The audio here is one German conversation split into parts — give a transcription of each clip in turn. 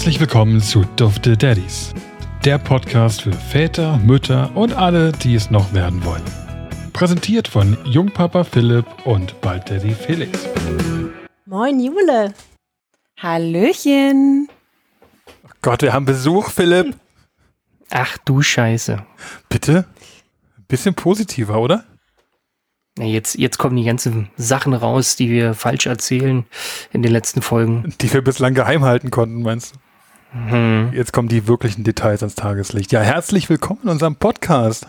Herzlich willkommen zu Dufte Daddies, der Podcast für Väter, Mütter und alle, die es noch werden wollen. Präsentiert von Jungpapa Philipp und bald Daddy Felix. Moin Jule. Hallöchen. Oh Gott, wir haben Besuch, Philipp. Ach du Scheiße. Bitte? Ein bisschen positiver, oder? Jetzt, jetzt kommen die ganzen Sachen raus, die wir falsch erzählen in den letzten Folgen. Die wir bislang geheim halten konnten, meinst du? Mhm. Jetzt kommen die wirklichen Details ans Tageslicht. Ja, herzlich willkommen in unserem Podcast.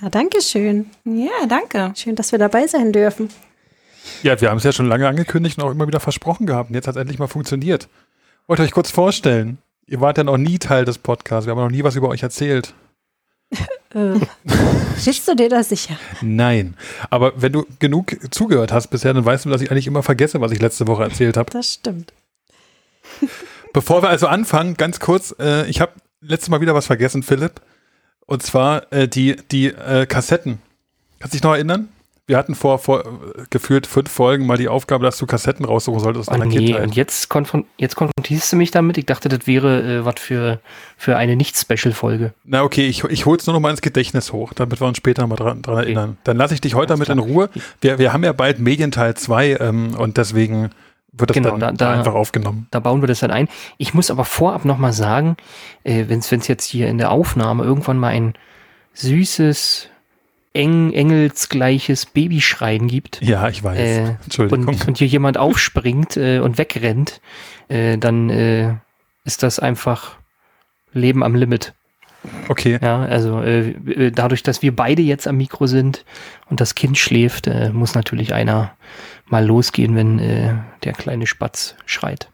Ja, danke schön. Ja, danke. Schön, dass wir dabei sein dürfen. Ja, wir haben es ja schon lange angekündigt und auch immer wieder versprochen gehabt. Und jetzt hat es endlich mal funktioniert. Wollt ihr euch kurz vorstellen? Ihr wart ja noch nie Teil des Podcasts. Wir haben noch nie was über euch erzählt. Äh, bist du dir da sicher? Nein. Aber wenn du genug zugehört hast bisher, dann weißt du, dass ich eigentlich immer vergesse, was ich letzte Woche erzählt habe. Das stimmt. Bevor wir also anfangen, ganz kurz, äh, ich habe letztes Mal wieder was vergessen, Philipp. Und zwar äh, die, die äh, Kassetten. Kannst du dich noch erinnern? Wir hatten vor, vor gefühlt fünf Folgen mal die Aufgabe, dass du Kassetten raussuchen solltest aus Oh, deiner nee, Kindheit. und jetzt, konfron jetzt konfrontierst du mich damit. Ich dachte, das wäre äh, was für, für eine Nicht-Special-Folge. Na okay, ich, ich hol's nur noch mal ins Gedächtnis hoch, damit wir uns später mal dran, dran erinnern. Dann lasse ich dich heute damit in. Ruhe. Wir, wir haben ja bald Medienteil 2 ähm, und deswegen wird das Genau, dann da- da- einfach aufgenommen. Da bauen wir das dann ein. Ich muss aber vorab nochmal sagen, äh, wenn es jetzt hier in der Aufnahme irgendwann mal ein süßes, eng, engelsgleiches Babyschreien gibt, Ja, ich weiß. Äh, Entschuldigung. und, und hier jemand aufspringt äh, und wegrennt, äh, dann äh, ist das einfach Leben am Limit. okay. Ja, also äh, äh, dadurch, dass wir beide jetzt am Mikro sind und das Kind schläft, muss natürlich einer mal losgehen, wenn äh, der kleine Spatz schreit.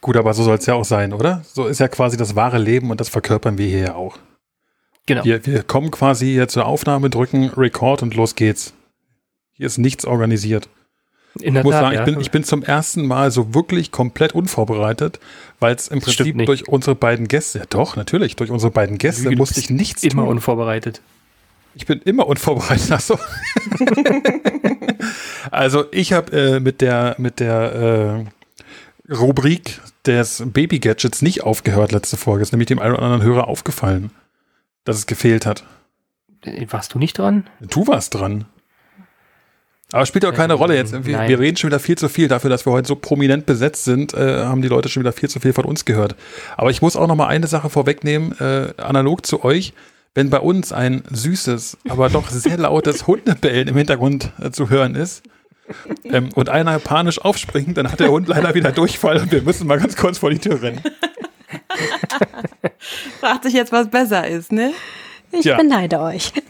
Gut, aber so soll es ja auch sein, oder? So ist ja quasi das wahre Leben und das verkörpern wir hier ja auch. Genau. Wir, wir kommen quasi hier zur Aufnahme, drücken Record und los geht's. Hier ist nichts organisiert. In der Ich muss Tat, sagen, ja. ich bin, ich bin zum ersten Mal so wirklich komplett unvorbereitet, weil es im Das Prinzip durch unsere beiden Gäste, ja doch, natürlich, durch unsere beiden Gäste du musste ich nichts immer tun. unvorbereitet. Ich bin immer unvorbereitet. Ach so. also ich habe äh, mit der mit der äh, Rubrik des Baby Gadgets nicht aufgehört letzte Folge. Ist nämlich dem einen oder anderen Hörer aufgefallen, dass es gefehlt hat. Äh, Warst du nicht dran? Du warst dran. Aber spielt auch keine Ähm, Rolle jetzt. Wir, wir reden schon wieder viel zu viel dafür, dass wir heute so prominent besetzt sind, äh, haben die Leute schon wieder viel zu viel von uns gehört. Aber ich muss auch noch mal eine Sache vorwegnehmen, äh, analog zu euch. Wenn bei uns ein süßes, aber doch sehr lautes Hundebellen im Hintergrund äh, zu hören ist ähm, und einer panisch aufspringt, dann hat der Hund leider wieder Durchfall und wir müssen mal ganz kurz vor die Tür rennen. Fragt sich jetzt, was besser ist, ne? Ich Ja. beneide euch.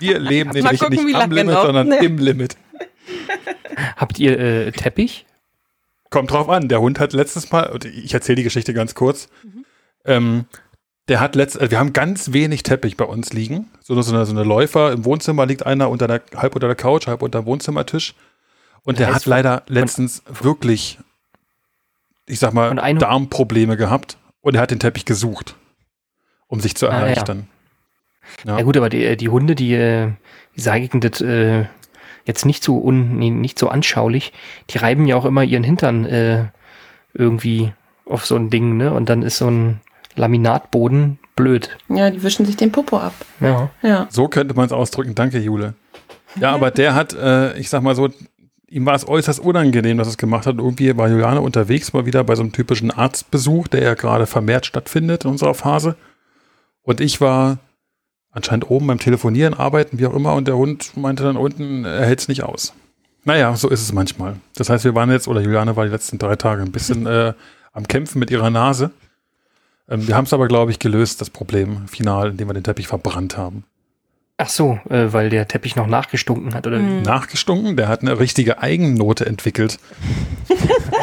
Wir leben Mal nämlich gucken, wie nicht am Limit, noch. sondern Nee. im Limit. Habt ihr äh, Teppich? Kommt drauf an. Der Hund hat letztes Mal, und ich erzähle die Geschichte ganz kurz. Ähm, der hat letzt, äh, wir haben ganz wenig Teppich bei uns liegen. So, so, eine, so eine Läufer. Im Wohnzimmer liegt einer unter der, halb unter der Couch, halb unter dem Wohnzimmertisch. Und der Das hat leider letztens wirklich, ich sag mal, Darmprobleme gehabt. Und er hat den Teppich gesucht, um sich zu Ah, ja. erleichtern. Ja, gut, aber die, die Hunde, die, äh, wie sage ich denn das, äh, jetzt nicht so un, nee, nicht so anschaulich, die reiben ja auch immer ihren Hintern äh, irgendwie auf so ein Ding, ne? Und dann ist so ein Laminatboden blöd. Ja, die wischen sich den Popo ab. Ja. Ja. So könnte man es ausdrücken. Danke, Jule. Ja, aber der hat, äh, ich sag mal so, ihm war es äußerst unangenehm, dass er es gemacht hat. Irgendwie war Juliane unterwegs mal wieder bei so einem typischen Arztbesuch, der ja gerade vermehrt stattfindet in unserer Phase. Und ich war anscheinend oben beim Telefonieren, arbeiten, wie auch immer, und der Hund meinte dann unten, er hält es nicht aus. Naja, so ist es manchmal. Das heißt, wir waren jetzt, oder Juliane war die letzten drei Tage ein bisschen äh, am Kämpfen mit ihrer Nase. Ähm, wir haben es aber, glaube ich, gelöst, das Problem final, indem wir den Teppich verbrannt haben. Ach so, äh, weil der Teppich noch nachgestunken hat, oder Mhm. wie? nachgestunken. Der hat eine richtige Eigennote entwickelt.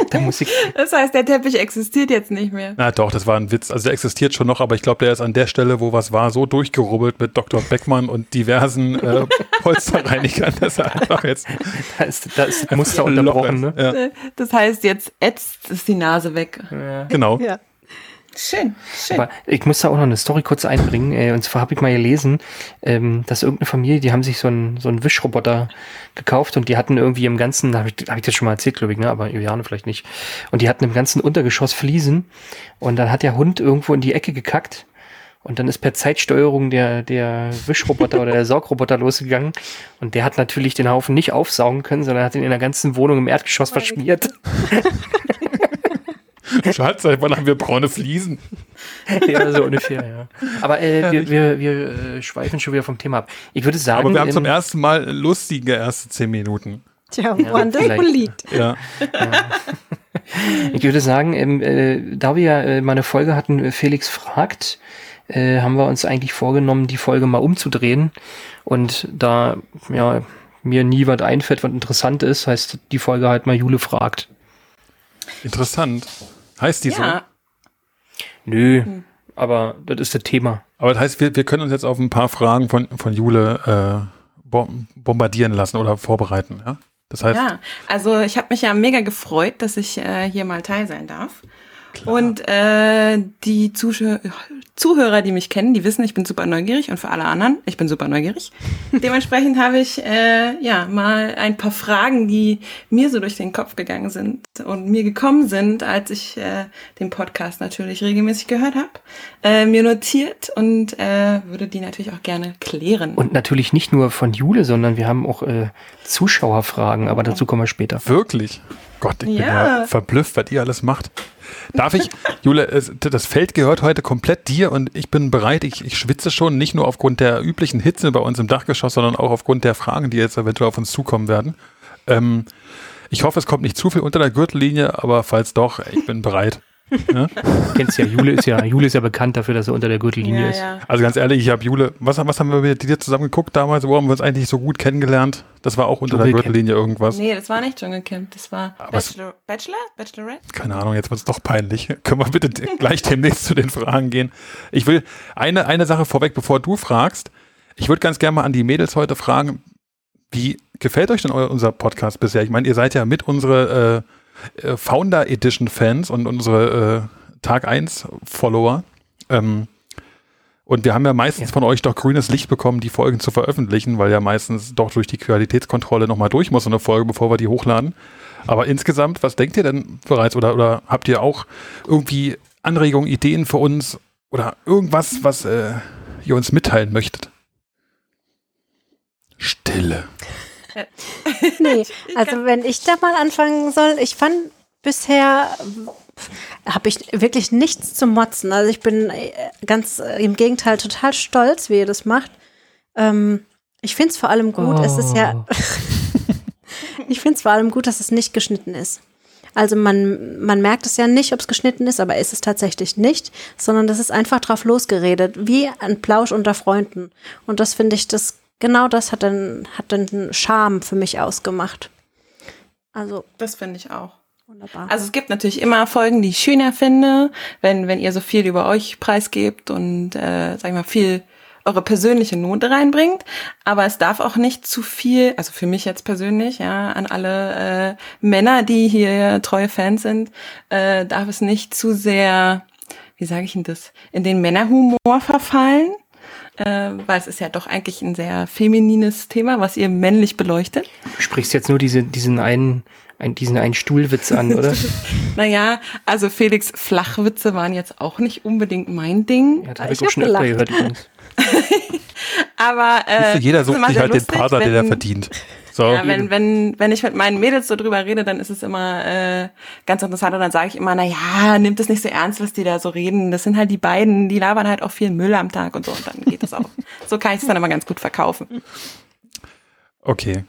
Da muss ich, Das heißt, der Teppich existiert jetzt nicht mehr. Na doch, das war ein Witz. Also der existiert schon noch, aber ich glaube, der ist an der Stelle, wo was war, so durchgerubbelt mit Dr. Beckmann und diversen äh, Polsterreinigern, dass er einfach jetzt da ist, da ist das Muster unterbrochen, ist. ne? Ja, Das heißt, jetzt ätzt es die Nase weg. Ja. genau. Ja. Schön, schön. Aber ich muss da auch noch eine Story kurz einbringen. Äh, und zwar habe ich mal gelesen, ähm, dass irgendeine Familie, die haben sich so einen, so einen Wischroboter gekauft und die hatten irgendwie im ganzen, habe ich, hab ich das schon mal erzählt, glaube ich, ne? aber Juliane vielleicht nicht. Und die hatten im ganzen Untergeschoss Fliesen und dann hat der Hund irgendwo in die Ecke gekackt und dann ist per Zeitsteuerung der, der Wischroboter oder der Saugroboter losgegangen. Und der hat natürlich den Haufen nicht aufsaugen können, sondern hat ihn in der ganzen Wohnung im Erdgeschoss verschmiert. Schatz, seit wann haben wir braune Fliesen? ja, so ungefähr, ja. Aber äh, wir, wir, wir äh, schweifen schon wieder vom Thema ab. Ich würde sagen. Aber wir haben zum ersten Mal lustige erste zehn Minuten. Tja, Ja, woran das wohl liegt. Ja. Ich würde sagen, ähm, äh, da wir ja äh, mal eine Folge hatten, äh, Felix fragt, äh, haben wir uns eigentlich vorgenommen, die Folge mal umzudrehen. Und da ja, mir nie was einfällt, was interessant ist, heißt die Folge halt mal Jule fragt. Interessant. Heißt die so? ja, Nö, aber das ist das Thema. Aber das heißt, wir, wir können uns jetzt auf ein paar Fragen von, von Jule äh, bom- bombardieren lassen oder vorbereiten, ja? Das heißt, ja. Also ich habe mich ja mega gefreut, dass ich äh, hier mal teil sein darf. Und äh, die Zuschau Zuhörer, die mich kennen, die wissen, ich bin super neugierig und für alle anderen, ich bin super neugierig. Dementsprechend habe ich äh, ja mal ein paar Fragen, die mir so durch den Kopf gegangen sind und mir gekommen sind, als ich äh, den Podcast natürlich regelmäßig gehört habe, äh, mir notiert und äh, würde die natürlich auch gerne klären. Und natürlich nicht nur von Jule, sondern wir haben auch äh, Zuschauerfragen, aber dazu kommen wir später. wirklich. Gott, ich bin Ja. ja verblüfft, was ihr alles macht. Darf ich, Jule, das Feld gehört heute komplett dir und ich bin bereit, ich, ich schwitze schon, nicht nur aufgrund der üblichen Hitze bei uns im Dachgeschoss, sondern auch aufgrund der Fragen, die jetzt eventuell auf uns zukommen werden. Ähm, ich hoffe, es kommt nicht zu viel unter der Gürtellinie, aber falls doch, ich bin bereit. Du kennst ja, Jule ist ja, Jule ist ja bekannt dafür, dass er unter der Gürtellinie ja, ist. ja. Also ganz ehrlich, ich habe Jule, was, was haben wir mit dir zusammen geguckt damals? Wo haben wir uns eigentlich so gut kennengelernt? Das war auch unter der Dschungelcamp. Gürtellinie irgendwas. Nee, das war nicht Dschungelcamp, das war es- Bachelor, Bachelor? Bachelorette? Keine Ahnung, jetzt wird es doch peinlich. Können wir bitte gleich demnächst zu den Fragen gehen? Ich will eine, eine Sache vorweg, bevor du fragst. Ich würde ganz gerne mal an die Mädels heute fragen, wie gefällt euch denn euer, unser Podcast bisher? Ich meine, ihr seid ja mit unsere äh, äh, Founder Edition Fans und unsere äh, Tag 1 Follower. Ähm, und wir haben ja meistens Ja. von euch doch grünes Licht bekommen, die Folgen zu veröffentlichen, weil ja meistens doch durch die Qualitätskontrolle nochmal durch muss, so eine Folge, bevor wir die hochladen. Aber insgesamt, was denkt ihr denn bereits? Oder, oder habt ihr auch irgendwie Anregungen, Ideen für uns? Oder irgendwas, was äh, ihr uns mitteilen möchtet? Stille. Nee, also wenn ich da mal anfangen soll, ich fand bisher habe ich wirklich nichts zu motzen. Also ich bin äh, ganz äh, im Gegenteil total stolz, wie ihr das macht. Ähm, ich finde es vor allem gut, es ist ja, ich finde es vor allem gut, dass es nicht geschnitten ist. Also man, man merkt es ja nicht, ob es geschnitten ist, aber ist es tatsächlich nicht, sondern das ist einfach drauf losgeredet, wie ein Plausch unter Freunden. Und das finde ich, das genau das hat dann hat dann einen Charme für mich ausgemacht. Also Das finde ich auch. wunderbar. Also es gibt natürlich immer Folgen, die ich schöner finde, wenn, wenn ihr so viel über euch preisgebt und, äh, sag ich mal, viel eure persönliche Note reinbringt. Aber es darf auch nicht zu viel, also für mich jetzt persönlich, ja, an alle äh, Männer, die hier treue Fans sind, äh, darf es nicht zu sehr, wie sage ich denn das, in den Männerhumor verfallen. Äh, weil es ist ja doch eigentlich ein sehr feminines Thema, was ihr männlich beleuchtet. Du sprichst jetzt nur diese, diesen einen, ein, diesen einen Stuhlwitz an, oder? Naja, also Felix Flachwitze waren jetzt auch nicht unbedingt mein Ding. Ja, das habe ich Ich auch schon öfter gelacht. gehört übrigens. Aber äh, Jeder sucht sich halt den lustig, Partner, den er verdient. So. Ja, wenn, wenn, wenn ich mit meinen Mädels so drüber rede, dann ist es immer äh, ganz interessant und dann sage ich immer, na ja, nimmt es nicht so ernst, was die da so reden. Das sind halt die beiden, die labern halt auch viel Müll am Tag und so und dann geht das auch. so kann ich es dann immer ganz gut verkaufen. Okay.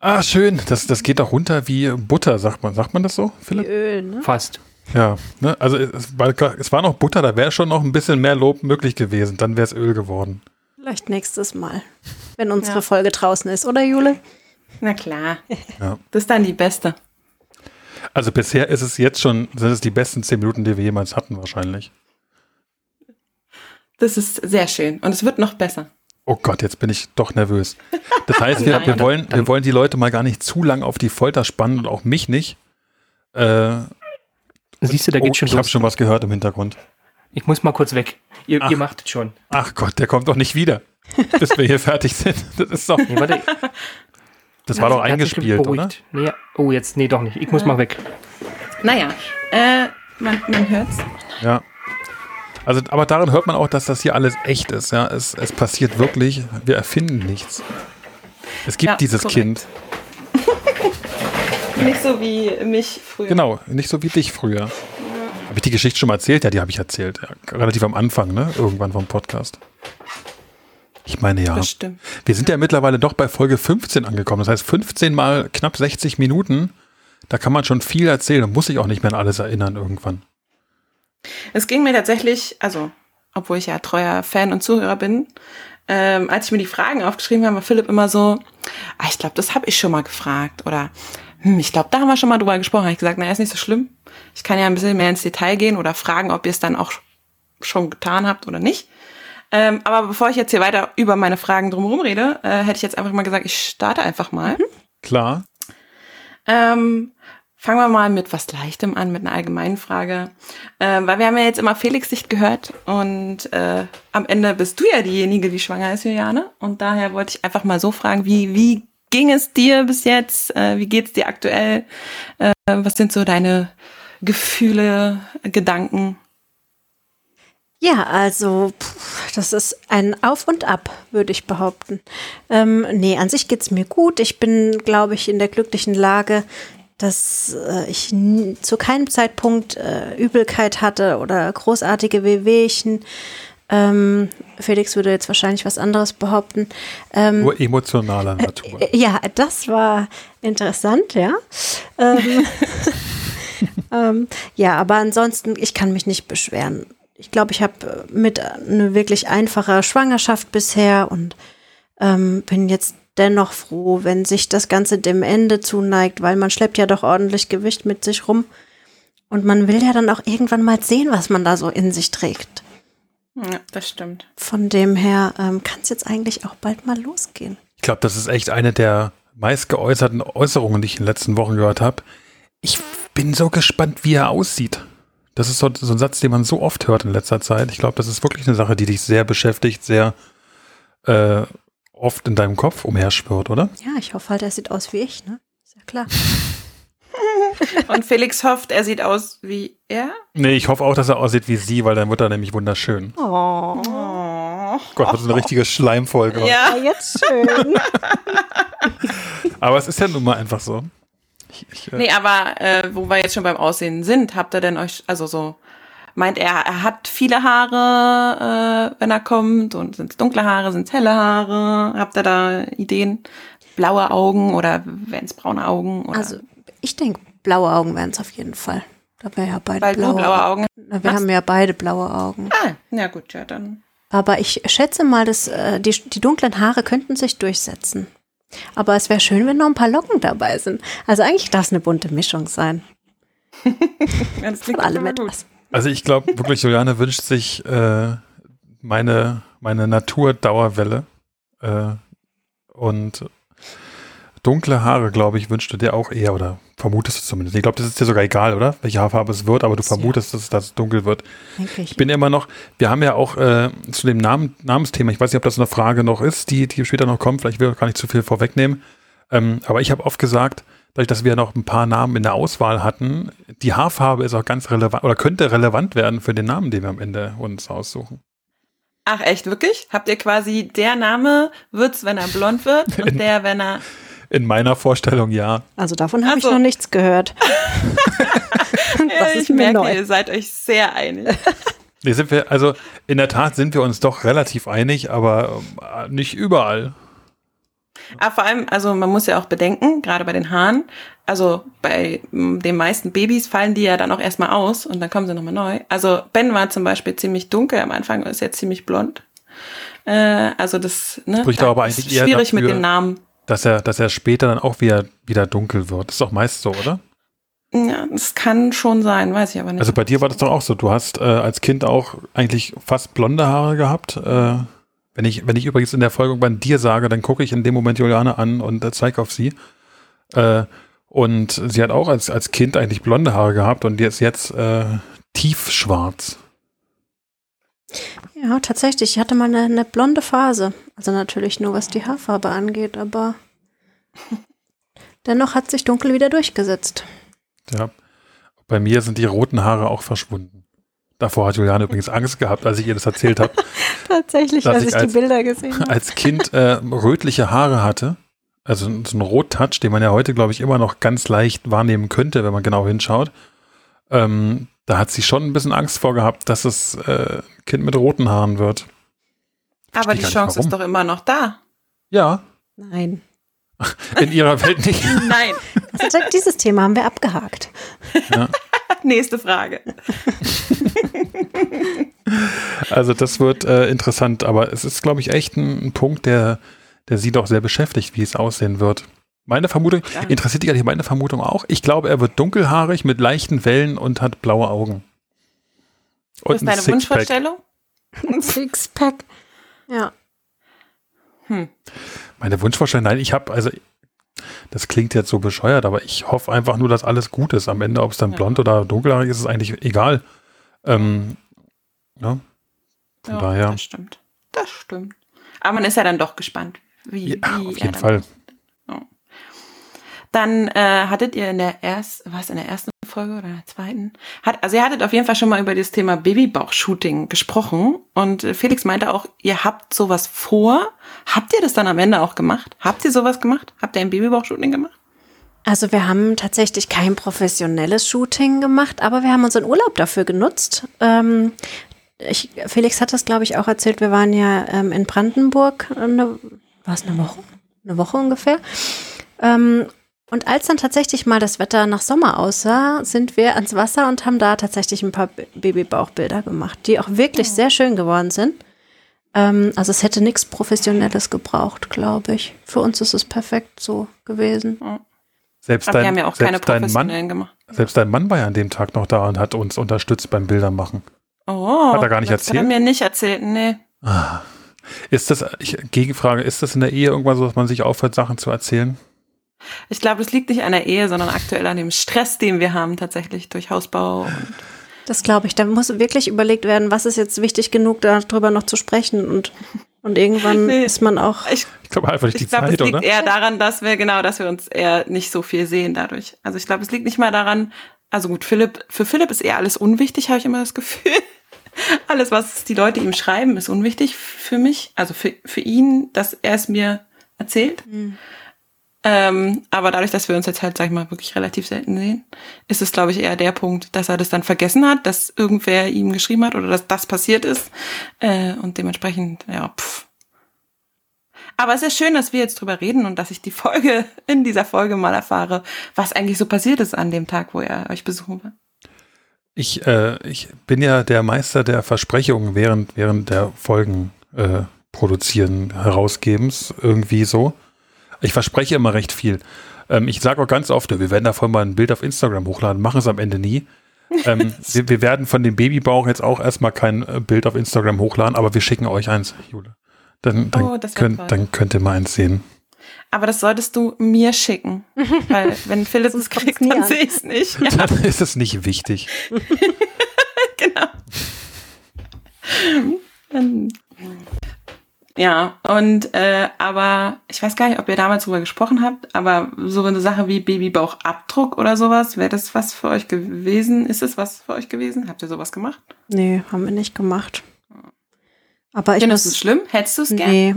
Ah, schön. Das, das geht doch runter wie Butter, sagt man. Sagt man das so, Wie Philipp? Öl, ne? Fast. Ja. Ne? Also es war, es war noch Butter, da wäre schon noch ein bisschen mehr Lob möglich gewesen. Dann wäre es Öl geworden. Vielleicht nächstes Mal, wenn unsere Ja. Folge draußen ist, oder Jule? Na klar. Ja. Das ist dann die beste. Also bisher ist es jetzt schon, sind es die besten zehn Minuten, die wir jemals hatten, wahrscheinlich. Das ist sehr schön und es wird noch besser. Oh Gott, jetzt bin ich doch nervös. Das heißt, wir, wir, wollen, wir wollen die Leute mal gar nicht zu lang auf die Folter spannen und auch mich nicht. Äh, Siehst du, da geht oh, schon ich habe schon was gehört im Hintergrund. Ich muss mal kurz weg. Ihr, Ach. ihr macht es schon. Ach Gott, der kommt doch nicht wieder, bis wir hier fertig sind. Das ist doch, Nee, warte. das war doch eingespielt, oder? Nee, oh, jetzt, nee, doch nicht. Ich muss mal weg. Naja, äh, man, man hört's. Ja. Also, aber daran hört man auch, dass das hier alles echt ist. Ja, es, es passiert wirklich. Wir erfinden nichts. Es gibt Ja, dieses korrekt. Kind. Nicht so wie mich früher. Genau, nicht so wie dich früher. Habe ich die Geschichte schon mal erzählt? Ja, die habe ich erzählt. Ja, relativ am Anfang, ne? Irgendwann vom Podcast. Ich meine ja. Das stimmt. Wir sind ja mittlerweile doch bei Folge 15 angekommen. Das heißt, 15 mal knapp 60 Minuten. Da kann man schon viel erzählen und muss sich auch nicht mehr an alles erinnern irgendwann. Es ging mir tatsächlich, also, obwohl ich ja treuer Fan und Zuhörer bin, ähm, als ich mir die Fragen aufgeschrieben habe, war Philipp immer so, ah, ich glaube, das habe ich schon mal gefragt. Oder hm, ich glaube, da haben wir schon mal drüber gesprochen. Habe ich gesagt, naja, ist nicht so schlimm. Ich kann ja ein bisschen mehr ins Detail gehen oder fragen, ob ihr es dann auch schon getan habt oder nicht. Ähm, aber bevor ich jetzt hier weiter über meine Fragen drumherum rede, äh, hätte ich jetzt einfach mal gesagt, ich starte einfach mal. Klar. Ähm, fangen wir mal mit was Leichtem an, mit einer allgemeinen Frage. Ähm, weil wir haben ja jetzt immer Felix Sicht gehört und äh, am Ende bist du ja diejenige, die schwanger ist, Juliane. Und daher wollte ich einfach mal so fragen, wie, wie ging es dir bis jetzt? Äh, wie geht's dir aktuell? Äh, was sind so deine Gefühle, Gedanken? Ja, also pff, das ist ein Auf und Ab, würde ich behaupten. Ähm, nee, an sich geht's mir gut. Ich bin, glaube ich, in der glücklichen Lage, dass äh, ich zu keinem Zeitpunkt äh, Übelkeit hatte oder großartige Wehwehchen. Ähm, Felix würde jetzt wahrscheinlich was anderes behaupten. Ähm, Nur emotionaler Natur. äh, Ja, das war interessant, ja. ähm, ähm, ja, aber ansonsten, ich kann mich nicht beschweren. Ich glaube, ich habe mit eine wirklich einfache Schwangerschaft bisher und ähm, bin jetzt dennoch froh, wenn sich das Ganze dem Ende zuneigt, weil man schleppt ja doch ordentlich Gewicht mit sich rum. Und man will ja dann auch irgendwann mal sehen, was man da so in sich trägt. Ja, das stimmt. Von dem her ähm, kann es jetzt eigentlich auch bald mal losgehen. Ich glaube, das ist echt eine der meist geäußerten Äußerungen, die ich in den letzten Wochen gehört habe. Ich bin so gespannt, wie er aussieht. Das ist so, so ein Satz, den man so oft hört in letzter Zeit. Ich glaube, das ist wirklich eine Sache, die dich sehr beschäftigt, sehr äh, oft in deinem Kopf umherschwirrt, oder? Ja, ich hoffe halt, er sieht aus wie ich, ne? Ist ja klar. Und Felix hofft, er sieht aus wie er. Nee, ich hoffe auch, dass er aussieht wie sie, weil dann wird er nämlich wunderschön. Oh. Oh. Gott, wird so eine richtige Schleimfolge. Ja. jetzt schön. Aber es ist ja nun mal einfach so. Ich, ich, äh, Nee, aber äh, wo wir jetzt schon beim Aussehen sind, habt ihr denn euch, also so, meint er, er hat viele Haare, äh, wenn er kommt und sind es dunkle Haare, sind es helle Haare? Habt ihr da Ideen? Blaue Augen oder wären es braune Augen? Oder? Also, ich denke, blaue Augen wären es auf jeden Fall. Da wir ja beide weil blaue, blaue Augen. Na, Wir haben ja beide blaue Augen. Ah, na gut, ja, dann. Aber ich schätze mal, dass äh, die, die dunklen Haare könnten sich durchsetzen. Aber es wäre schön, wenn noch ein paar Locken dabei sind. Also eigentlich darf es eine bunte Mischung sein. Ja, das Von klingt allem mal gut. etwas. Also ich glaube wirklich, Juliane wünscht sich äh, meine, meine Naturdauerwelle äh, und dunkle Haare, glaube ich, wünschst du dir auch eher oder vermutest du zumindest. Ich glaube, das ist dir sogar egal, oder? Welche Haarfarbe es wird, aber du vermutest, dass es dass es dunkel wird. Ich bin immer noch, wir haben ja auch äh, zu dem Namen, Namensthema, ich weiß nicht, ob das eine Frage noch ist, die, die später noch kommt, vielleicht will ich gar nicht zu viel vorwegnehmen, ähm, aber ich habe oft gesagt, dadurch, dass wir noch ein paar Namen in der Auswahl hatten, die Haarfarbe ist auch ganz relevant oder könnte relevant werden für den Namen, den wir am Ende uns aussuchen. Ach, echt, wirklich? Habt ihr quasi, der Name wird's, wenn er blond wird und der, wenn er. In meiner Vorstellung ja. Also davon habe ich Also- noch nichts gehört. Ja, ist ich mir merke, neu. ihr seid euch sehr einig. Nee, sind wir, also in der Tat sind wir uns doch relativ einig, aber äh, nicht überall. Aber vor allem, also man muss ja auch bedenken, gerade bei den Haaren, also bei mm, den meisten Babys fallen die ja dann auch erstmal aus und dann kommen sie nochmal neu. Also Ben war zum Beispiel ziemlich dunkel am Anfang und ist jetzt ziemlich blond. Äh, also das, ne, Spricht da aber ist eigentlich eher schwierig mit dafür- den Namen. Dass er, dass er später dann auch wieder, wieder dunkel wird. ist doch meist so, oder? Ja, das kann schon sein, weiß ich aber nicht. Also bei dir war das doch auch so. Du hast äh, als Kind auch eigentlich fast blonde Haare gehabt. Äh, wenn ich, wenn ich übrigens in der Folge bei dir sage, dann gucke ich in dem Moment Juliane an und äh, zeige auf sie. Äh, Und sie hat auch als, als Kind eigentlich blonde Haare gehabt und die ist jetzt äh, tiefschwarz. Ja, tatsächlich. Ich hatte mal eine, eine blonde Phase. Also natürlich nur, was die Haarfarbe angeht, aber dennoch hat sich dunkel wieder durchgesetzt. Ja. Bei mir sind die roten Haare auch verschwunden. Davor hat Juliane übrigens Angst gehabt, als ich ihr das erzählt habe. Tatsächlich, als ich ich, als- die Bilder gesehen habe. Als Kind äh, rötliche Haare hatte, also so ein Rottouch, den man ja heute, glaube ich, immer noch ganz leicht wahrnehmen könnte, wenn man genau hinschaut. Ähm, da hat sie schon ein bisschen Angst vor gehabt, dass es äh, ein Kind mit roten Haaren wird. Aber gar die Chance warum. ist doch immer noch da. Ja, Nein. in ihrer Welt nicht. Nein. Also dieses Thema haben wir abgehakt. Nächste Frage. Also das wird äh, interessant, aber es ist, glaube ich, echt ein, ein Punkt, der, der sie doch sehr beschäftigt, wie es aussehen wird. Meine Vermutung, Ja. interessiert dich eigentlich meine Vermutung auch? Ich glaube, er wird dunkelhaarig mit leichten Wellen und hat blaue Augen. Was ist ein deine Sixpack. Wunschvorstellung? Sixpack. Ja. Hm. Meine Wunschvorstellung, nein, ich habe, also das klingt jetzt so bescheuert, aber ich hoffe einfach nur, dass alles gut ist. Am Ende, ob es dann Ja. blond oder dunkelhaarig ist, ist eigentlich egal. Ähm, ne? Von Ja, daher, das stimmt. Das stimmt. Aber man ist ja dann doch gespannt, wie, ja, wie auf er jeden dann Fall. Dann äh, hattet ihr in der ersten, was in der ersten Folge oder in der zweiten? Hat, also ihr hattet auf jeden Fall schon mal über das Thema Babybauch-Shooting gesprochen und äh, Felix meinte auch, ihr habt sowas vor. Habt ihr das dann am Ende auch gemacht? Habt ihr sowas gemacht? Habt ihr ein Babybauch-Shooting gemacht? Also wir haben tatsächlich kein professionelles Shooting gemacht, aber wir haben unseren Urlaub dafür genutzt. Ähm, ich, Felix hat das, glaube ich, auch erzählt. Wir waren ja ähm, in Brandenburg, eine, war es eine Woche? Eine Woche ungefähr. Ähm, und als dann tatsächlich mal das Wetter nach Sommer aussah, sind wir ans Wasser und haben da tatsächlich ein paar Babybauchbilder gemacht, die auch wirklich sehr schön geworden sind. Ähm, also es hätte nichts Professionelles gebraucht, glaube ich. Für uns ist es perfekt so gewesen. Selbst dein, haben ja auch keine selbst dein Mann, professionellen gemacht. selbst dein Mann war ja an dem Tag noch da und hat uns unterstützt beim Bildermachen. Oh, Hat er gar nicht das erzählt? Hat er mir nicht erzählt, nee. Ah. Ist das, ich, Gegenfrage, ist das in der Ehe irgendwann so, dass man sich aufhört, Sachen zu erzählen? Ich glaube, das liegt nicht an der Ehe, sondern aktuell an dem Stress, den wir haben tatsächlich durch Hausbau. Und Das glaube ich. Da muss wirklich überlegt werden, was ist jetzt wichtig genug, darüber noch zu sprechen. Und, und irgendwann Nee. ist man auch. ich Ich glaube einfach nicht die ich glaube, es Zeit, liegt oder? eher daran, dass wir, genau, dass wir uns eher nicht so viel sehen dadurch. Also ich glaube, es liegt nicht mal daran, also gut, Philipp, für Philipp ist eher alles unwichtig, habe ich immer das Gefühl. Alles, was die Leute ihm schreiben, ist unwichtig für mich. Also für, für ihn, dass er es mir erzählt. Ähm, aber dadurch, dass wir uns jetzt halt, sag ich mal, wirklich relativ selten sehen, ist es, glaube ich, eher der Punkt, dass er das dann vergessen hat, dass irgendwer ihm geschrieben hat oder dass das passiert ist. Äh, und dementsprechend, ja, pff. Aber es ist schön, dass wir jetzt drüber reden und dass ich die Folge, in dieser Folge mal erfahre, was eigentlich so passiert ist an dem Tag, wo er euch besuchen war. Ich, äh, ich bin ja der Meister der Versprechungen während, während der Folgen äh, produzieren, herausgebens, irgendwie so. Ich verspreche immer recht viel. Ähm, ich sage auch ganz oft, wir werden davon mal ein Bild auf Instagram hochladen, machen es am Ende nie. ähm, wir, wir werden von dem Babybauch jetzt auch erstmal kein äh, Bild auf Instagram hochladen, aber wir schicken euch eins, Jule. Dann, dann, Oh, das wär könnt, dann könnt ihr mal eins sehen. Aber das solltest du mir schicken. Weil wenn Philipp es kriegt, dann an. sehe ich es nicht. Ja, Dann ist es nicht wichtig. genau. Dann- Ja, und äh, aber ich weiß gar nicht, ob ihr damals drüber gesprochen habt, aber so eine Sache wie Babybauchabdruck oder sowas, wäre das was für euch gewesen? Ist es was für euch gewesen? Habt ihr sowas gemacht? Nee, haben wir nicht gemacht. Aber ich Findest du es schlimm? Hättest du es gern? Nee,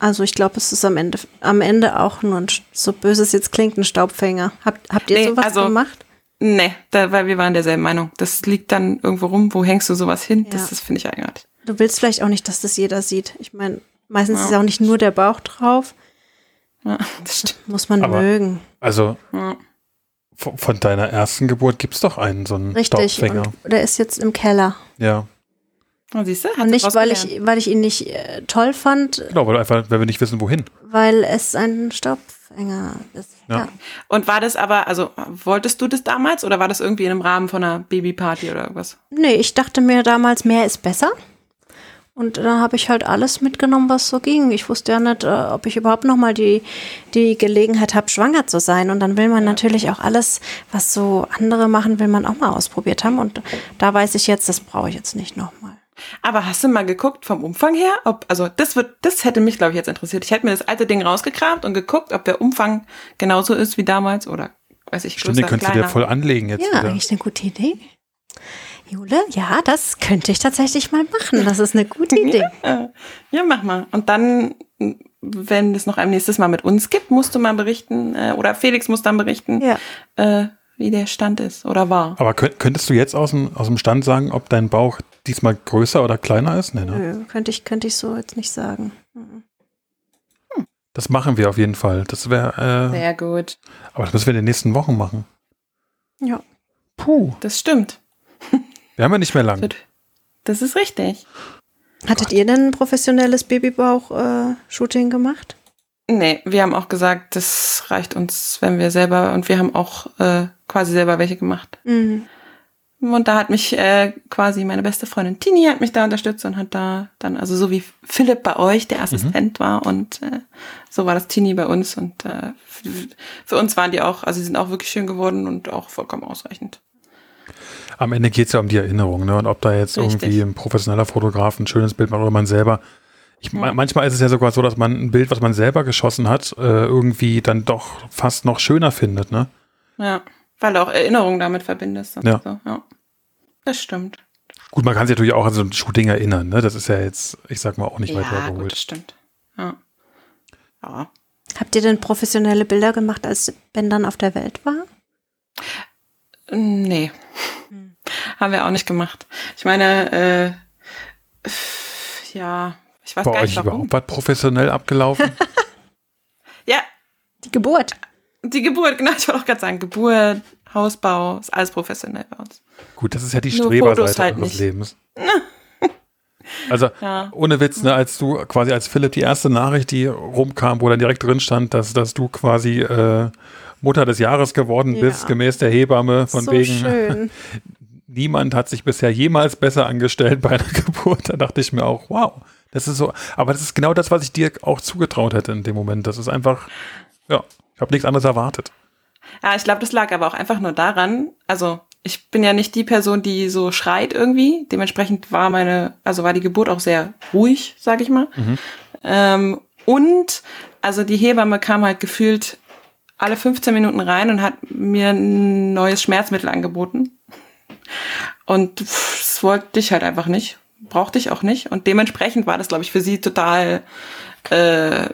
also ich glaube, es ist am Ende, am Ende auch nur ein, so böse es jetzt klingt, ein Staubfänger. Habt, habt ihr Nee, sowas also- gemacht? Nee, da, weil wir waren derselben Meinung. Das liegt dann irgendwo rum. Wo hängst du sowas hin? Ja. Das, das finde ich eigenartig. Du willst vielleicht auch nicht, dass das jeder sieht. Ich meine, meistens Ja. ist auch nicht nur der Bauch drauf. Ja, das stimmt. Muss man Aber- mögen. Also Ja. von, von deiner ersten Geburt gibt es doch einen, so einen Richtig. Staubfänger. Und der ist jetzt im Keller. Ja. Und siehst du? Hat Und nicht, weil ich, weil ich ihn nicht äh, toll fand, Genau, weil einfach, weil wir nicht wissen, wohin. weil es ein Staubfänger ist. Ja. Ja. Und war das aber, also wolltest du das damals oder war das irgendwie in einem Rahmen von einer Babyparty oder irgendwas? Nee, ich dachte mir damals, mehr ist besser. Und dann habe ich halt alles mitgenommen, was so ging. Ich wusste ja nicht, äh, ob ich überhaupt noch mal die, die Gelegenheit habe, schwanger zu sein. Und dann will man natürlich auch alles, was so andere machen, will man auch mal ausprobiert haben. Und da weiß ich jetzt, das brauche ich jetzt nicht noch mal. Aber hast du mal geguckt vom Umfang her? Ob, also das wird, das hätte mich, glaube ich, jetzt interessiert. Ich hätte mir das alte Ding rausgekramt und geguckt, ob der Umfang genauso ist wie damals oder weiß ich, Stimmt, den könntest du dir voll anlegen jetzt. Ja, wieder. eigentlich eine gute Idee. Jule, ja, das könnte ich tatsächlich mal machen. Das ist eine gute Idee. Ja, mach mal. Und dann, wenn es noch ein nächstes Mal mit uns gibt, musst du mal berichten, äh, oder Felix muss dann berichten, Ja. äh, wie der Stand ist oder war. Aber könnt, könntest du jetzt aus dem, aus dem Stand sagen, ob dein Bauch diesmal größer oder kleiner ist? Nee, ne? Nö, könnte ich, könnte ich so jetzt nicht sagen. Das machen wir auf jeden Fall. Das wäre, äh, Sehr gut. aber das müssen wir in den nächsten Wochen machen. Ja. Puh, Das stimmt. Wir haben ja nicht mehr lang. Das ist richtig. Hattet ihr denn ein professionelles Babybauch-Shooting gemacht? Nee, wir haben auch gesagt, das reicht uns, wenn wir selber, und wir haben auch äh, quasi selber welche gemacht. Mhm. Und da hat mich äh, quasi meine beste Freundin Tini hat mich da unterstützt und hat da dann, also so wie Philipp bei euch der Assistent war und äh, so war das Tini bei uns und äh, f- für uns waren die auch, also sie sind auch wirklich schön geworden und auch vollkommen ausreichend. Am Ende geht es ja um die Erinnerung, ne? Und ob da jetzt Richtig. irgendwie ein professioneller Fotograf ein schönes Bild macht oder man selber. Ich, Ja. Manchmal ist es ja sogar so, dass man ein Bild, was man selber geschossen hat, äh, irgendwie dann doch fast noch schöner findet, ne? Ja, weil du auch Erinnerungen damit verbindest. Und Ja. So, ja. Das stimmt. Gut, man kann sich natürlich auch an so ein Shooting erinnern, ne? Das ist ja jetzt, ich sag mal, auch nicht weit ja, gut, hergeholt. das stimmt. Ja. Ja. Habt ihr denn professionelle Bilder gemacht, als Ben dann auf der Welt war? Nee. Haben wir auch nicht gemacht. Ich meine, äh, ja, ich weiß Bei gar euch nicht warum. überhaupt was professionell abgelaufen? Ja, Die Geburt. die Geburt, genau, ich wollte auch gerade sagen, Geburt, Hausbau, ist alles professionell bei uns. Gut, das ist ja die Nur Streberseite halt nicht. Lebens. Also, Ja. ohne Witz, ne, als du quasi als Philipp die erste Nachricht, die rumkam, wo dann direkt drin stand, dass, dass du quasi äh, Mutter des Jahres geworden Ja. bist, gemäß der Hebamme, von so wegen, schön. niemand hat sich bisher jemals besser angestellt bei einer Geburt. Da dachte ich mir auch, wow, das ist so, aber das ist genau das, was ich dir auch zugetraut hätte in dem Moment. Das ist einfach, ja, ich habe nichts anderes erwartet. Ja, ich glaube, das lag aber auch einfach nur daran, also ich bin ja nicht die Person, die so schreit irgendwie. Dementsprechend war meine, also war die Geburt auch sehr ruhig, sag ich mal. Ähm, und also die Hebamme kam halt gefühlt alle 15 Minuten rein und hat mir ein neues Schmerzmittel angeboten. Und das wollte ich halt einfach nicht. Brauchte ich auch nicht. Und dementsprechend war das, glaube ich, für sie total äh,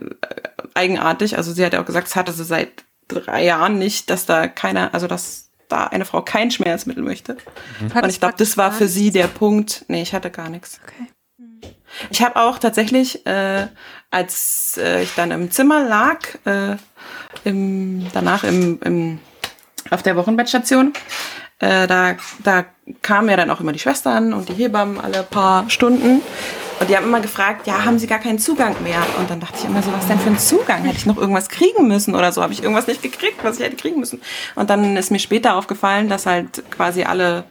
eigenartig. Also sie hat ja auch gesagt, es hatte sie seit drei Jahren nicht, dass da keiner, also dass da eine Frau kein Schmerzmittel möchte. Und ich glaube, das war für sie der Punkt. Nee, ich hatte gar nichts. Okay. Ich habe auch tatsächlich, äh, als äh, ich dann im Zimmer lag, äh, im, danach im, im, auf der Wochenbettstation, äh, da, da kamen ja dann auch immer die Schwestern und die Hebammen alle paar Stunden. Und die haben immer gefragt, ja, haben sie gar keinen Zugang mehr? Und dann dachte ich immer so, was denn für ein Zugang? Hätte ich noch irgendwas kriegen müssen oder so? Habe ich irgendwas nicht gekriegt, was ich hätte kriegen müssen? Und dann ist mir später aufgefallen, dass halt quasi alle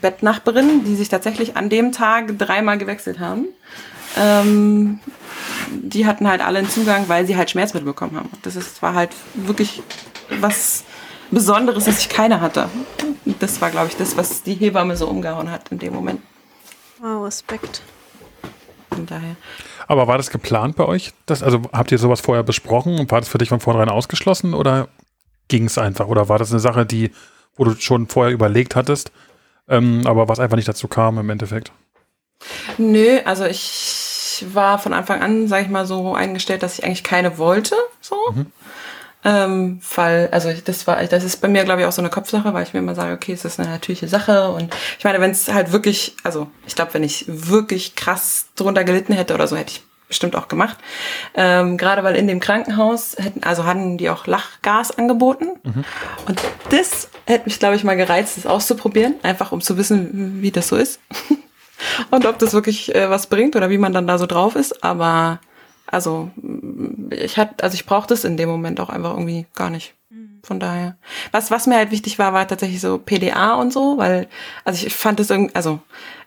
Bettnachbarinnen, die sich tatsächlich an dem Tag dreimal gewechselt haben, ähm, die hatten halt alle einen Zugang, weil sie halt Schmerzmittel bekommen haben. Das ist, war halt wirklich was Besonderes, dass ich keine hatte. Das war, glaube ich, das, was die Hebamme so umgehauen hat in dem Moment. Wow, Respekt. Von daher. Aber war das geplant bei euch? Das, also habt ihr sowas vorher besprochen und war das für dich von vornherein ausgeschlossen oder ging es einfach? Oder war das eine Sache, die, wo du schon vorher überlegt hattest, ähm, aber was einfach nicht dazu kam im Endeffekt? Nö, also ich war von Anfang an, sag ich mal, so eingestellt, dass ich eigentlich keine wollte. So. Ähm, weil, also das war, das ist bei mir, glaube ich, auch so eine Kopfsache, weil ich mir immer sage, okay, es ist eine natürliche Sache. Und ich meine, wenn es halt wirklich, also ich glaube, wenn ich wirklich krass drunter gelitten hätte oder so, hätte ich bestimmt auch gemacht. Ähm, Gerade weil in dem Krankenhaus hätten, also hatten die auch Lachgas angeboten. Und das hätte mich, glaube ich, mal gereizt, das auszuprobieren, einfach um zu wissen, wie das so ist. und ob das wirklich äh, was bringt oder wie man dann da so drauf ist. Aber also ich hatte, also ich brauchte es in dem Moment auch einfach irgendwie gar nicht. von daher. Was, was mir halt wichtig war, war tatsächlich so PDA und so, weil, also ich fand es irgendwie, also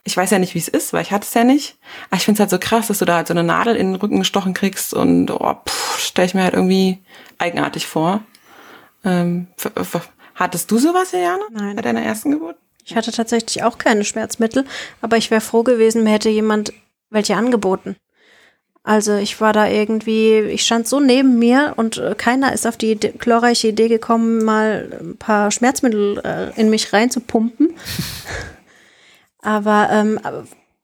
ich weiß ja nicht, wie es ist, weil ich hatte es ja nicht. Aber ich finde es halt so krass, dass du da halt so eine Nadel in den Rücken gestochen kriegst und oh, stelle ich mir halt irgendwie eigenartig vor. Ähm, hattest du sowas, Jana? Nein. Bei deiner ersten Geburt? Ich hatte tatsächlich auch keine Schmerzmittel, aber ich wäre froh gewesen, mir hätte jemand welche angeboten. Also ich war da irgendwie, ich stand so neben mir und äh, keiner ist auf die Idee, glorreiche Idee gekommen, mal ein paar Schmerzmittel äh, in mich reinzupumpen. aber ähm,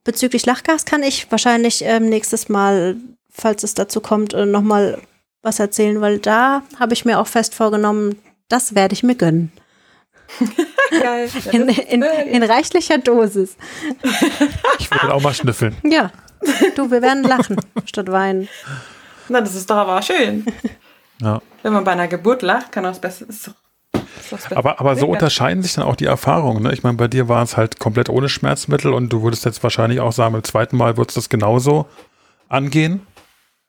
bezüglich Lachgas kann ich wahrscheinlich ähm, nächstes Mal, falls es dazu kommt, äh, nochmal was erzählen, weil da habe ich mir auch fest vorgenommen, das werde ich mir gönnen. Geil. In, in, in reichlicher Dosis. Ich würde auch mal schnüffeln. Ja, du, wir werden lachen statt weinen. Na, das ist doch aber schön. Ja. Wenn man bei einer Geburt lacht, kann auch das Beste. Ist. Aber, aber so unterscheiden sich dann auch die Erfahrungen. Ne? Ich meine, bei dir war es halt komplett ohne Schmerzmittel und du würdest jetzt wahrscheinlich auch sagen, beim zweiten Mal würdest du das genauso angehen.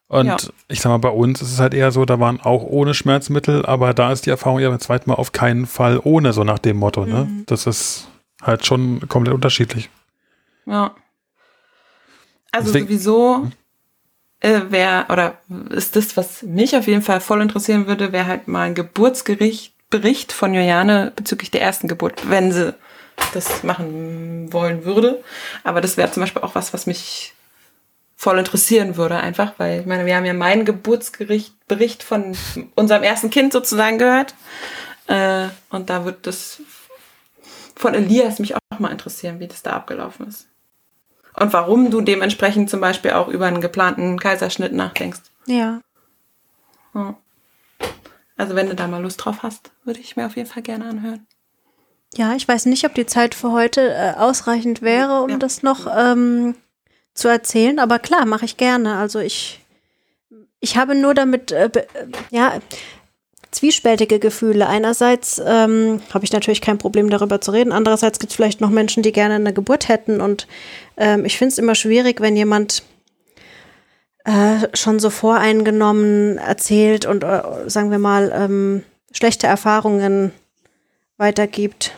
Und Ja. ich sag mal, bei uns ist es halt eher so, da waren auch ohne Schmerzmittel, aber da ist die Erfahrung ja beim zweiten Mal auf keinen Fall ohne, so nach dem Motto. Ne? Das ist halt schon komplett unterschiedlich. Ja. Also Deswegen- sowieso äh, wäre, oder ist das, was mich auf jeden Fall voll interessieren würde, wäre halt mal ein Geburtsgericht, Bericht von Juliane bezüglich der ersten Geburt, wenn sie das machen wollen würde. Aber das wäre zum Beispiel auch was, was mich voll interessieren würde, einfach, weil ich meine, wir haben ja meinen Geburtsgericht, Bericht von unserem ersten Kind sozusagen gehört. Äh, und da wird das von Elias mich auch mal interessieren, wie das da abgelaufen ist. Und warum du dementsprechend zum Beispiel auch über einen geplanten Kaiserschnitt nachdenkst. Ja. Ja. Also wenn du da mal Lust drauf hast, würde ich mir auf jeden Fall gerne anhören. Ja, ich weiß nicht, ob die Zeit für heute äh, ausreichend wäre, um Ja. das noch ähm, zu erzählen, aber klar, mache ich gerne. Also ich, ich habe nur damit, äh, äh, ja, zwiespältige Gefühle. Einerseits ähm, habe ich natürlich kein Problem darüber zu reden, andererseits gibt es vielleicht noch Menschen, die gerne eine Geburt hätten und ähm, ich finde es immer schwierig, wenn jemand äh, schon so voreingenommen erzählt und, äh, sagen wir mal, ähm, schlechte Erfahrungen weitergibt.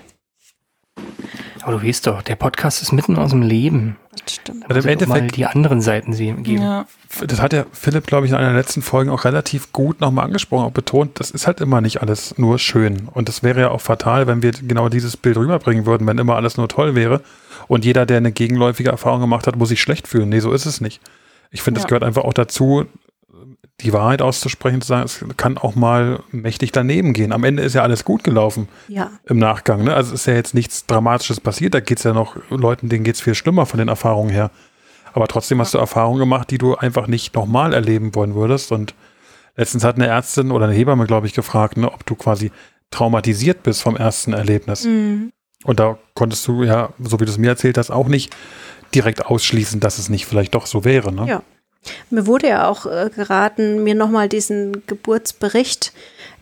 Aber du weißt doch, der Podcast ist mitten aus dem Leben. Das stimmt. Also im Also mal Endeffekt, die anderen Seiten sehen, geben. Ja. das hat ja Philipp, glaube ich, in einer der letzten Folgen auch relativ gut nochmal angesprochen, auch betont, das ist halt immer nicht alles nur schön. Und es wäre ja auch fatal, wenn wir genau dieses Bild rüberbringen würden, wenn immer alles nur toll wäre. Und jeder, der eine gegenläufige Erfahrung gemacht hat, muss sich schlecht fühlen. Nee, so ist es nicht. Ich finde, Ja. gehört einfach auch dazu, die Wahrheit auszusprechen, zu sagen, es kann auch mal mächtig daneben gehen. Am Ende ist ja alles gut gelaufen Ja, im Nachgang. Ne? Also es ist ja jetzt nichts Dramatisches passiert. Da geht es ja noch Leuten, denen geht es viel schlimmer von den Erfahrungen her. Aber trotzdem hast du Erfahrungen gemacht, die du einfach nicht nochmal erleben wollen würdest. Und letztens hat eine Ärztin oder eine Hebamme, glaube ich, gefragt, ne, ob du quasi traumatisiert bist vom ersten Erlebnis. Mhm. Und da konntest du ja, so wie du es mir erzählt hast, auch nicht direkt ausschließen, dass es nicht vielleicht doch so wäre. Ne? Ja. Mir wurde ja auch äh, geraten, mir nochmal diesen Geburtsbericht,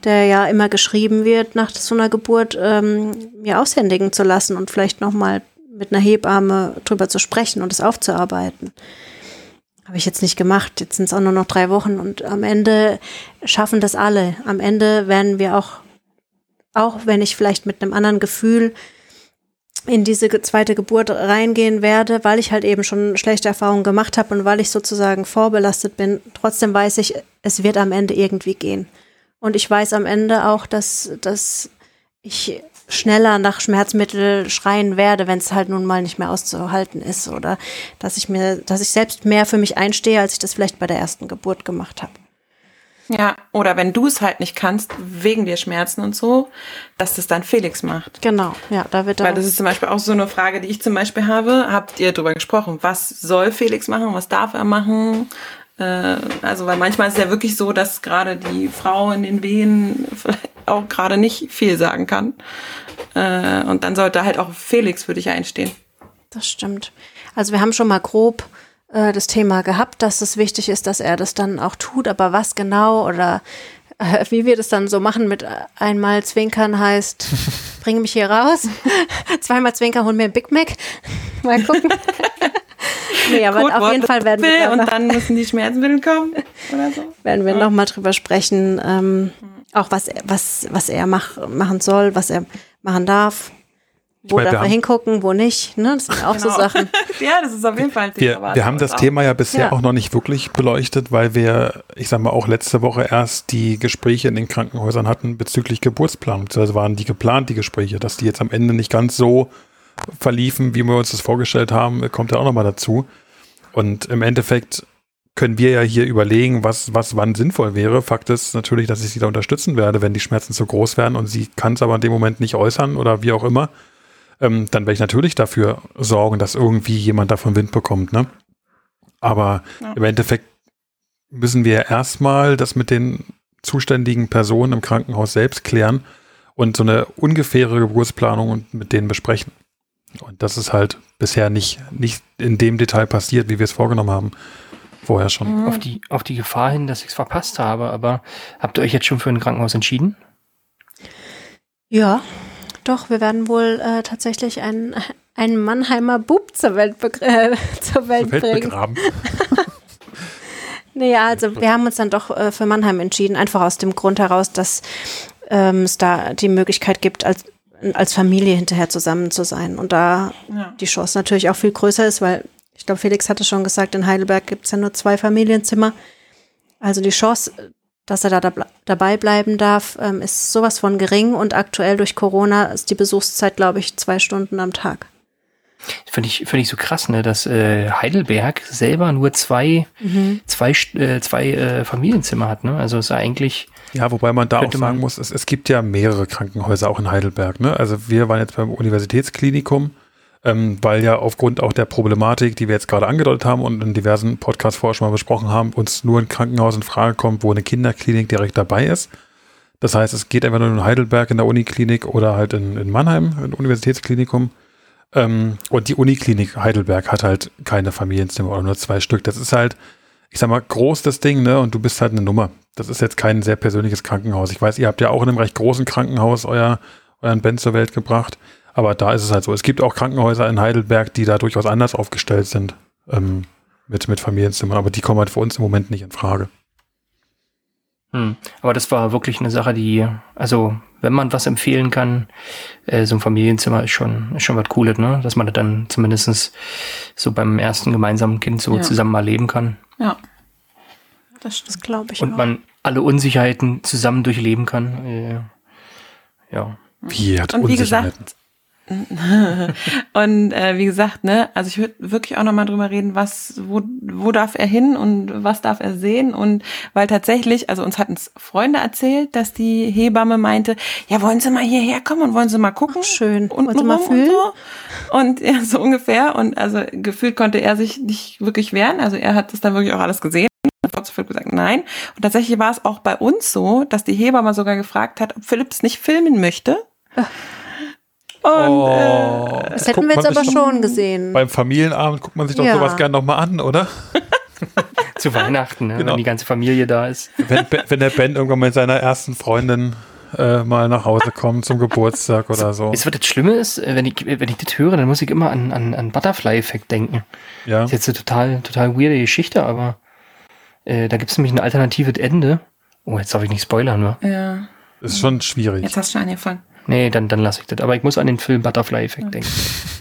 der ja immer geschrieben wird nach so einer Geburt, ähm, mir aushändigen zu lassen und vielleicht nochmal mit einer Hebamme drüber zu sprechen und es aufzuarbeiten. Habe ich jetzt nicht gemacht. Jetzt sind es auch nur noch drei Wochen und am Ende schaffen das alle. Am Ende werden wir auch, auch wenn ich vielleicht mit einem anderen Gefühl in diese zweite Geburt reingehen werde, weil ich halt eben schon schlechte Erfahrungen gemacht habe und weil ich sozusagen vorbelastet bin. Trotzdem weiß ich, es wird am Ende irgendwie gehen. Und ich weiß am Ende auch, dass, dass ich schneller nach Schmerzmittel schreien werde, wenn es halt nun mal nicht mehr auszuhalten ist oder dass ich mir, dass ich selbst mehr für mich einstehe, als ich das vielleicht bei der ersten Geburt gemacht habe. Ja, oder wenn du es halt nicht kannst, wegen dir Schmerzen und so, dass das dann Felix macht. Genau, ja, da wird Weil auch, das ist zum Beispiel auch so eine Frage, die ich zum Beispiel habe. Habt ihr darüber gesprochen? Was soll Felix machen? Was darf er machen? Äh, also, weil manchmal ist es ja wirklich so, dass gerade die Frau in den Wehen auch gerade nicht viel sagen kann. Äh, und dann sollte halt auch Felix für dich einstehen. Das stimmt. Also wir haben schon mal grob äh, das Thema gehabt, dass es wichtig ist, dass er das dann auch tut, aber was genau oder äh, wie wir das dann so machen mit äh, einmal Zwinkern heißt, bring mich hier raus, zweimal Zwinkern, hol mir ein Big Mac. mal gucken. nee, aber auf Codewort jeden Fall werden wir, und dann müssen die Schmerzmittel kommen oder so. werden wir noch mal drüber sprechen. Ähm, Auch was, er- was, was er mach, machen soll, was er machen darf. Wo meine, darf haben- hingucken, wo nicht. Ne? Das sind auch so Genau. Sachen. ja, das ist auf jeden Fall ein Thema. Wir, wir haben das auch- Thema ja bisher Ja. auch noch nicht wirklich beleuchtet, weil wir, ich sag mal, auch letzte Woche erst die Gespräche in den Krankenhäusern hatten bezüglich Geburtsplanung. Also waren die geplant, die Gespräche, dass die jetzt am Ende nicht ganz so verliefen, wie wir uns das vorgestellt haben, kommt ja auch nochmal dazu. Und im Endeffekt können wir ja hier überlegen, was, was wann sinnvoll wäre. Fakt ist natürlich, dass ich sie da unterstützen werde, wenn die Schmerzen zu groß werden und sie kann es aber in dem Moment nicht äußern oder wie auch immer. Ähm, dann werde ich natürlich dafür sorgen, dass irgendwie jemand davon Wind bekommt. Ne? Aber Ja. im Endeffekt müssen wir erstmal das mit den zuständigen Personen im Krankenhaus selbst klären und so eine ungefähre Geburtsplanung und mit denen besprechen. Und das ist halt bisher nicht, nicht in dem Detail passiert, wie wir es vorgenommen haben. Vorher schon. Auf die, auf die Gefahr hin, dass ich es verpasst habe, aber habt ihr euch jetzt schon für ein Krankenhaus entschieden? Ja, doch, wir werden wohl äh, tatsächlich einen, einen Mannheimer Bub zur Welt, äh, zur Welt Zur Welt bringen. begraben. Nee, ja, also wir haben uns dann doch äh, für Mannheim entschieden, einfach aus dem Grund heraus, dass ähm, es da die Möglichkeit gibt, als, als Familie hinterher zusammen zu sein. Und da Ja. die Chance natürlich auch viel größer ist, weil ich glaube, Felix hatte schon gesagt, in Heidelberg gibt es ja nur zwei Familienzimmer. Also die Chance, dass er da, da dabei bleiben darf, ähm, ist sowas von gering und aktuell durch Corona ist die Besuchszeit, glaube ich, zwei Stunden am Tag. Finde ich, finde ich so krass, ne, dass äh, Heidelberg selber nur zwei, zwei, St- äh, zwei äh, Familienzimmer hat. Ne? Also ist ja eigentlich Ja, wobei man da auch sagen muss, es, es gibt ja mehrere Krankenhäuser auch in Heidelberg. Ne? Also wir waren jetzt beim Universitätsklinikum, ähm, weil ja aufgrund auch der Problematik, die wir jetzt gerade angedeutet haben und in diversen Podcasts vorher schon mal besprochen haben, uns nur ein Krankenhaus in Frage kommt, wo eine Kinderklinik direkt dabei ist. Das heißt, es geht entweder nur in Heidelberg in der Uniklinik oder halt in, in Mannheim, im Universitätsklinikum. Ähm, und die Uniklinik Heidelberg hat halt keine Familienzimmer oder nur zwei Stück. Das ist halt, ich sag mal, groß das Ding, ne? Und du bist halt eine Nummer. Das ist jetzt kein sehr persönliches Krankenhaus. Ich weiß, ihr habt ja auch in einem recht großen Krankenhaus euer, euren Ben zur Welt gebracht. Aber da ist es halt so. Es gibt auch Krankenhäuser in Heidelberg, die da durchaus anders aufgestellt sind ähm, mit, mit Familienzimmern. Aber die kommen halt für uns im Moment nicht in Frage. Hm. Aber das war wirklich eine Sache, die, also wenn man was empfehlen kann, äh, so ein Familienzimmer ist schon, ist schon was Cooles, ne? Dass man das dann zumindestens so beim ersten gemeinsamen Kind so Ja. zusammen mal leben kann. Ja. Das. Das glaube ich Und auch. man alle Unsicherheiten zusammen durchleben kann. Äh, ja. Wie hat Und wie Unsicherheiten. gesagt, Und äh, wie gesagt, ne, also ich würde wirklich auch nochmal drüber reden, was, wo, wo darf er hin und was darf er sehen? Und weil tatsächlich, also uns hatten es Freunde erzählt, dass die Hebamme meinte, ja, wollen Sie mal hierher kommen und wollen Sie mal gucken? Ach, schön. Und Wollen Sie mal fühlen? Und, so. und ja, so ungefähr. Und also gefühlt konnte er sich nicht wirklich wehren. Also er hat das dann wirklich auch alles gesehen. Hat sofort gesagt, nein. Und tatsächlich war es auch bei uns so, dass die Hebamme sogar gefragt hat, ob Philipp es nicht filmen möchte. Und Oh. äh, Das hätten wir jetzt aber schon gesehen. Beim Familienabend guckt man sich doch Ja. sowas gern nochmal an, oder? Zu Weihnachten, ne? Genau. wenn die ganze Familie da ist. Wenn, wenn der Ben irgendwann mit seiner ersten Freundin äh, mal nach Hause kommt zum Geburtstag oder so. Weißt du, was das Schlimme ist? Äh, Wenn ich, wenn ich das höre, dann muss ich immer an, an, an Butterfly-Effekt denken. Ja. Das ist jetzt eine total, total weirde Geschichte, aber äh, da gibt es nämlich ein alternatives Ende. Oh, jetzt darf ich nicht spoilern, ne? ja, Ist schon schwierig. jetzt hast du schon angefangen. Nee, dann, dann lasse ich das. Aber ich muss an den Film Butterfly-Effekt denken.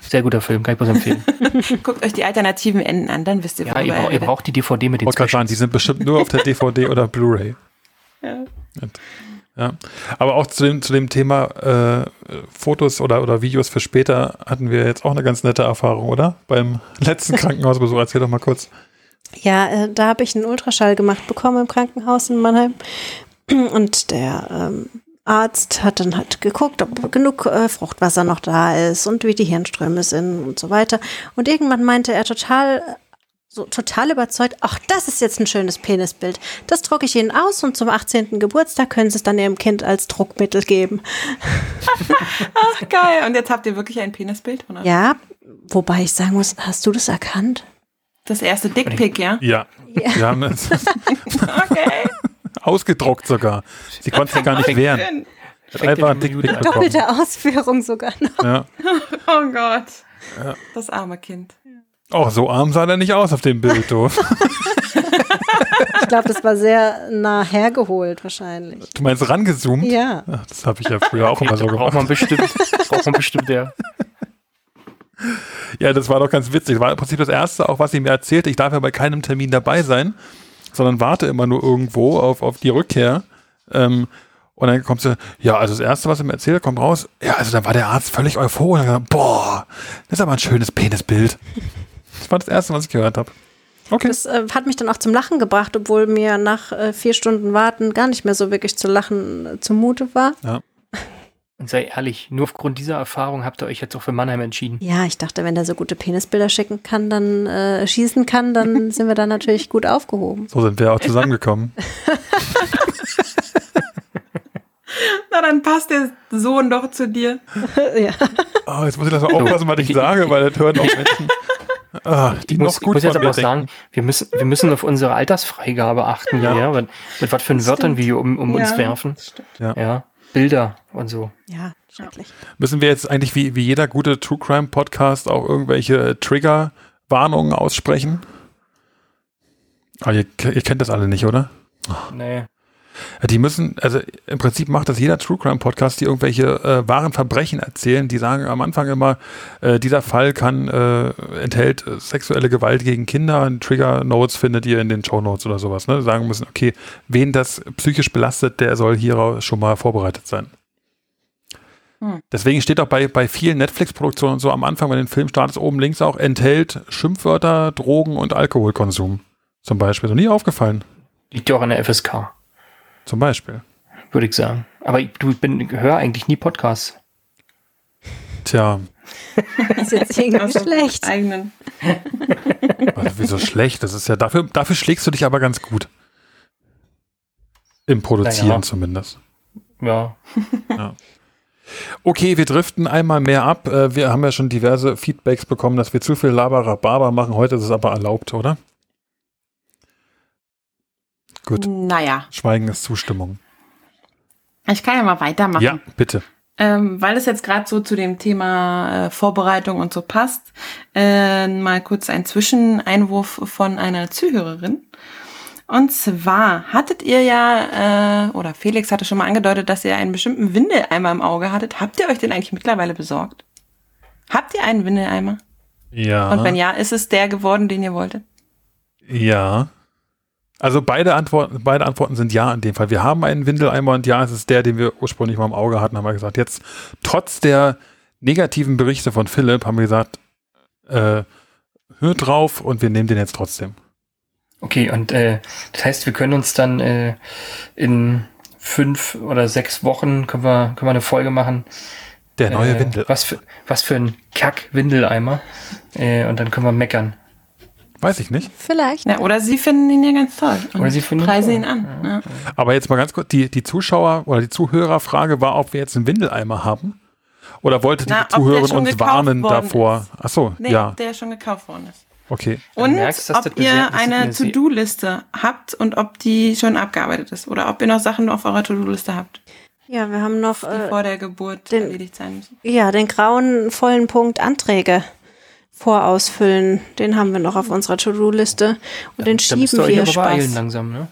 Sehr guter Film, kann ich bloß empfehlen. Guckt euch die alternativen Enden an, dann wisst ihr, Ja, ihr, braucht- ihr braucht die DVD mit Ich den wollte gerade sagen, die sind bestimmt nur auf der DVD oder Blu-ray. Ja. Ja. Aber auch zu dem, zu dem Thema äh, Fotos oder, oder Videos für später hatten wir jetzt auch eine ganz nette Erfahrung, oder? Beim letzten Krankenhausbesuch. Erzähl doch mal kurz. Ja, äh, da habe ich einen Ultraschall gemacht bekommen im Krankenhaus in Mannheim. Und der ähm, Arzt hat dann halt geguckt, ob genug äh, Fruchtwasser noch da ist und wie die Hirnströme sind und so weiter. Und irgendwann meinte er total, so total überzeugt, ach, das ist jetzt ein schönes Penisbild. Das drucke ich Ihnen aus und zum 18. Geburtstag können Sie es dann Ihrem Kind als Druckmittel geben. Ach, geil. Und jetzt habt ihr wirklich ein Penisbild? Oder? Ja, wobei ich sagen muss, hast du das erkannt? Das erste Dickpick, ja? Ja. Wir haben es Okay. ausgedruckt sogar. Sie konnte sich gar nicht wehren. Hat einfach ein Dickpick bekommen. Doppelte Ausführung sogar noch. Ja. Oh Gott. Das arme Kind. Oh, so arm sah der nicht aus auf dem Bild, du. ich glaube, das war sehr nah hergeholt wahrscheinlich. Du meinst rangezoomt? Ja. Ach, das habe ich ja früher auch immer so Braucht gemacht. man bestimmt, braucht man bestimmt, ja. Ja, das war doch ganz witzig. Das war im Prinzip das Erste, auch was sie mir erzählte. Ich darf ja bei keinem Termin dabei sein, sondern warte immer nur irgendwo auf, auf die Rückkehr. Ähm, und dann kommt sie, ja, also das Erste, was sie mir erzählt, kommt raus, ja, also da war der Arzt völlig euphorisch. Und hat gesagt, boah, das ist aber ein schönes Penisbild. Das war das Erste, was ich gehört habe. Okay. Das äh, hat mich dann auch zum Lachen gebracht, obwohl mir nach äh, vier Stunden Warten gar nicht mehr so wirklich zu lachen äh, zumute war. Und sei ehrlich, nur aufgrund dieser Erfahrung habt ihr euch jetzt auch für Mannheim entschieden. Ja, ich dachte, wenn der so gute Penisbilder schicken kann, dann äh, schießen kann, dann sind wir da natürlich gut aufgehoben. So sind wir auch zusammengekommen. Na, dann passt der Sohn doch zu dir. ja. Oh, jetzt muss ich das mal aufpassen, was ich sage, weil das hören auch Menschen, ah, die Ich noch muss, gut muss jetzt aber auch sagen, wir müssen, wir müssen auf unsere Altersfreigabe achten, Ja. ja. mit, mit was für einen Wörtern wir hier um, um uns Ja, werfen. das stimmt. Ja. Ja. Bilder und so. Ja, schrecklich. Müssen wir jetzt eigentlich wie, wie jeder gute True Crime Podcast auch irgendwelche Trigger-Warnungen aussprechen? Ah, ihr, ihr kennt das alle nicht, oder? Nee. Die müssen, also im Prinzip macht das jeder True Crime Podcast, die irgendwelche äh, wahren Verbrechen erzählen. Die sagen am Anfang immer, äh, dieser Fall kann, äh, enthält sexuelle Gewalt gegen Kinder. Trigger Notes findet ihr in den Show Notes oder sowas. Ne? Sagen müssen, okay, wen das psychisch belastet, der soll hieraus schon mal vorbereitet sein. Hm. Deswegen steht auch bei, bei vielen Netflix-Produktionen und so am Anfang, wenn den Film startest, oben links auch, enthält Schimpfwörter, Drogen und Alkoholkonsum. Zum Beispiel. So nie aufgefallen. Liegt ja auch an der FSK, Zum Beispiel. würde ich sagen. Aber ich, du, ich bin, höre eigentlich nie Podcasts. Tja, Ist jetzt irgendwie schlecht. Eigenen. Also, wieso schlecht? Das ist ja dafür, dafür schlägst du dich aber ganz gut. Im Produzieren Naja. zumindest. Ja. Okay, wir driften einmal mehr ab. Äh, Wir haben ja schon diverse Feedbacks bekommen, dass wir zu viel Laberababa machen. Heute ist es aber erlaubt, oder? Gut. Naja, Schweigen ist Zustimmung. ich kann ja mal weitermachen. Ja, bitte. Ähm, weil es jetzt gerade so zu dem Thema äh, Vorbereitung und so passt, äh, mal kurz ein Zwischeneinwurf von einer Zuhörerin. Und zwar hattet ihr ja, äh, oder Felix hatte schon mal angedeutet, dass ihr einen bestimmten Windeleimer im Auge hattet. Habt ihr euch den eigentlich mittlerweile besorgt? Habt ihr einen Windeleimer? Ja. Und wenn ja, ist es der geworden, den ihr wolltet? Ja. Also beide Antworten, beide Antworten sind ja in dem Fall. Wir haben einen Windeleimer und ja, es ist der, den wir ursprünglich mal im Auge hatten, haben wir gesagt. Jetzt, trotz der negativen Berichte von Philipp, haben wir gesagt, äh, hör drauf und wir nehmen den jetzt trotzdem. Okay, und äh, das heißt, wir können uns dann äh, in fünf oder sechs Wochen können wir, können wir eine Folge machen. Der neue äh, Windel. Was für, was für ein Kack-Windeleimer. Äh, und dann können wir meckern. Weiß ich nicht. Vielleicht. Ja, oder sie finden ihn ja ganz toll. und Oder sie finden ihn preisen ihn an. Ja. Aber jetzt mal ganz kurz, die, die Zuschauer oder die Zuhörerfrage war, ob wir jetzt einen Windeleimer haben. Oder wollte die Na, Zuhörerin uns warnen davor? ist. Ach so, Nee, ja, der schon gekauft worden ist. okay. Und merkst, ob das eine sehr- ihr eine To-Do-Liste habt und ob die schon abgearbeitet ist. Oder ob ihr noch Sachen auf eurer To-Do-Liste habt, Ja, wir haben noch die äh, vor der Geburt den- erledigt sein müssen. ja, den grauen vollen Punkt Anträge vorausfüllen. Den haben wir noch auf unserer To-Do-Liste. Und den müsst ihr schieben wir aber beeilen Spaß. langsam, ne?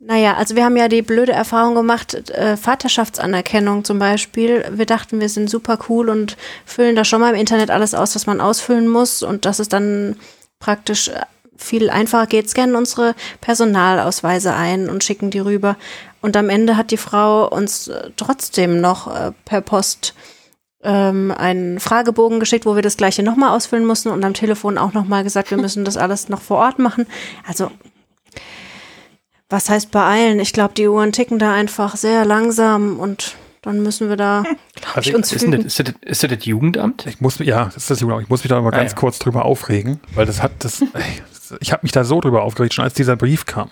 Naja, also wir haben ja die blöde Erfahrung gemacht, äh, Vaterschaftsanerkennung zum Beispiel. Wir dachten, wir sind super cool und füllen da schon mal im Internet alles aus, was man ausfüllen muss. Und das ist dann praktisch äh, viel einfacher geht, scannen unsere Personalausweise ein und schicken die rüber. Und am Ende hat die Frau uns äh, trotzdem noch äh, per Post ähm, einen Fragebogen geschickt, wo wir das gleiche nochmal ausfüllen mussten und am Telefon auch nochmal gesagt, wir müssen das alles noch vor Ort machen. Also was heißt beeilen? Ich glaube, die Uhren ticken da einfach sehr langsam und dann müssen wir da, glaube Also ich, uns Ist, das, ist, das, ist das das Jugendamt? Ich muss, ja, das ist das Jugendamt. Ich muss mich da mal Ah, ganz ja. kurz drüber aufregen, weil das hat das ich habe mich da so drüber aufgeregt, schon als dieser Brief kam.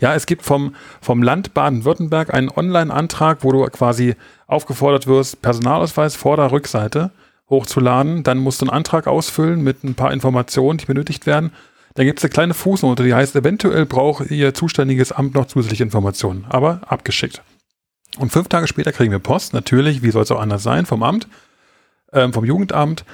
Ja, es gibt vom, vom Land Baden-Württemberg einen Online-Antrag, wo du quasi aufgefordert wirst, Personalausweis Vorder-, Rückseite hochzuladen. Dann musst du einen Antrag ausfüllen mit ein paar Informationen, die benötigt werden. Dann gibt es eine kleine Fußnote, die heißt, eventuell braucht ihr zuständiges Amt noch zusätzliche Informationen, aber abgeschickt. Und fünf Tage später kriegen wir Post, natürlich, wie soll es auch anders sein, vom Amt, ähm, vom Jugendamt.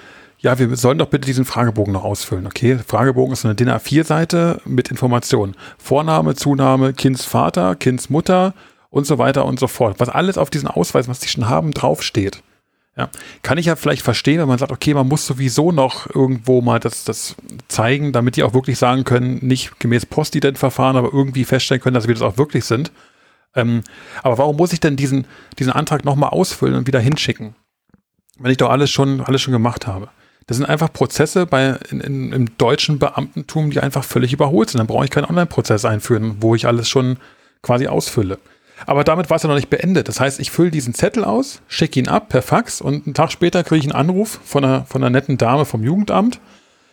Ja, wir sollen doch bitte diesen Fragebogen noch ausfüllen. Okay, Fragebogen ist eine DIN A4-Seite mit Informationen. Vorname, Zunahme, Kindsvater, Kindsmutter und so weiter und so fort. Was alles auf diesen Ausweis, was die schon haben, draufsteht. Ja, kann ich ja vielleicht verstehen, wenn man sagt, okay, man muss sowieso noch irgendwo mal das, das zeigen, damit die auch wirklich sagen können, nicht gemäß Postident-Verfahren, aber irgendwie feststellen können, dass wir das auch wirklich sind. Ähm, aber warum muss ich denn diesen, diesen Antrag nochmal ausfüllen und wieder hinschicken? Wenn ich doch alles schon, alles schon gemacht habe. Das sind einfach Prozesse bei, in, in, im deutschen Beamtentum, die einfach völlig überholt sind. Dann brauche ich keinen Online-Prozess einführen, wo ich alles schon quasi ausfülle. Aber damit war es ja noch nicht beendet. Das heißt, ich fülle diesen Zettel aus, schicke ihn ab per Fax und einen Tag später kriege ich einen Anruf von einer, von einer netten Dame vom Jugendamt,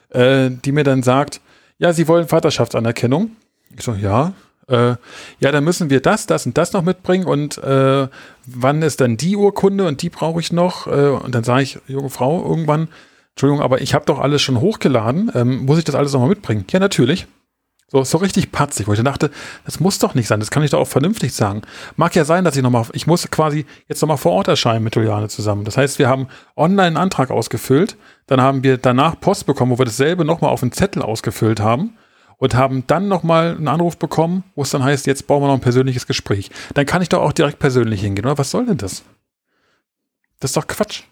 äh, die mir dann sagt, ja, Sie wollen Vaterschaftsanerkennung. Ich so, ja. Äh, ja, dann müssen wir das, das und das noch mitbringen und äh, wann ist dann die Urkunde und die brauche ich noch. Äh, und dann sage ich, junge Frau, irgendwann, Entschuldigung, aber ich habe doch alles schon hochgeladen. Ähm, muss ich das alles nochmal mitbringen? Ja, natürlich. So, so richtig patzig, wo ich dachte, das muss doch nicht sein, das kann ich doch auch vernünftig sagen. Mag ja sein, dass ich nochmal, ich muss quasi jetzt nochmal vor Ort erscheinen mit Juliane zusammen. Das heißt, wir haben online einen Antrag ausgefüllt, dann haben wir danach Post bekommen, wo wir dasselbe nochmal auf einen Zettel ausgefüllt haben und haben dann nochmal einen Anruf bekommen, wo es dann heißt, jetzt brauchen wir noch ein persönliches Gespräch. Dann kann ich doch auch direkt persönlich hingehen, oder? Was soll denn das? Das ist doch Quatsch.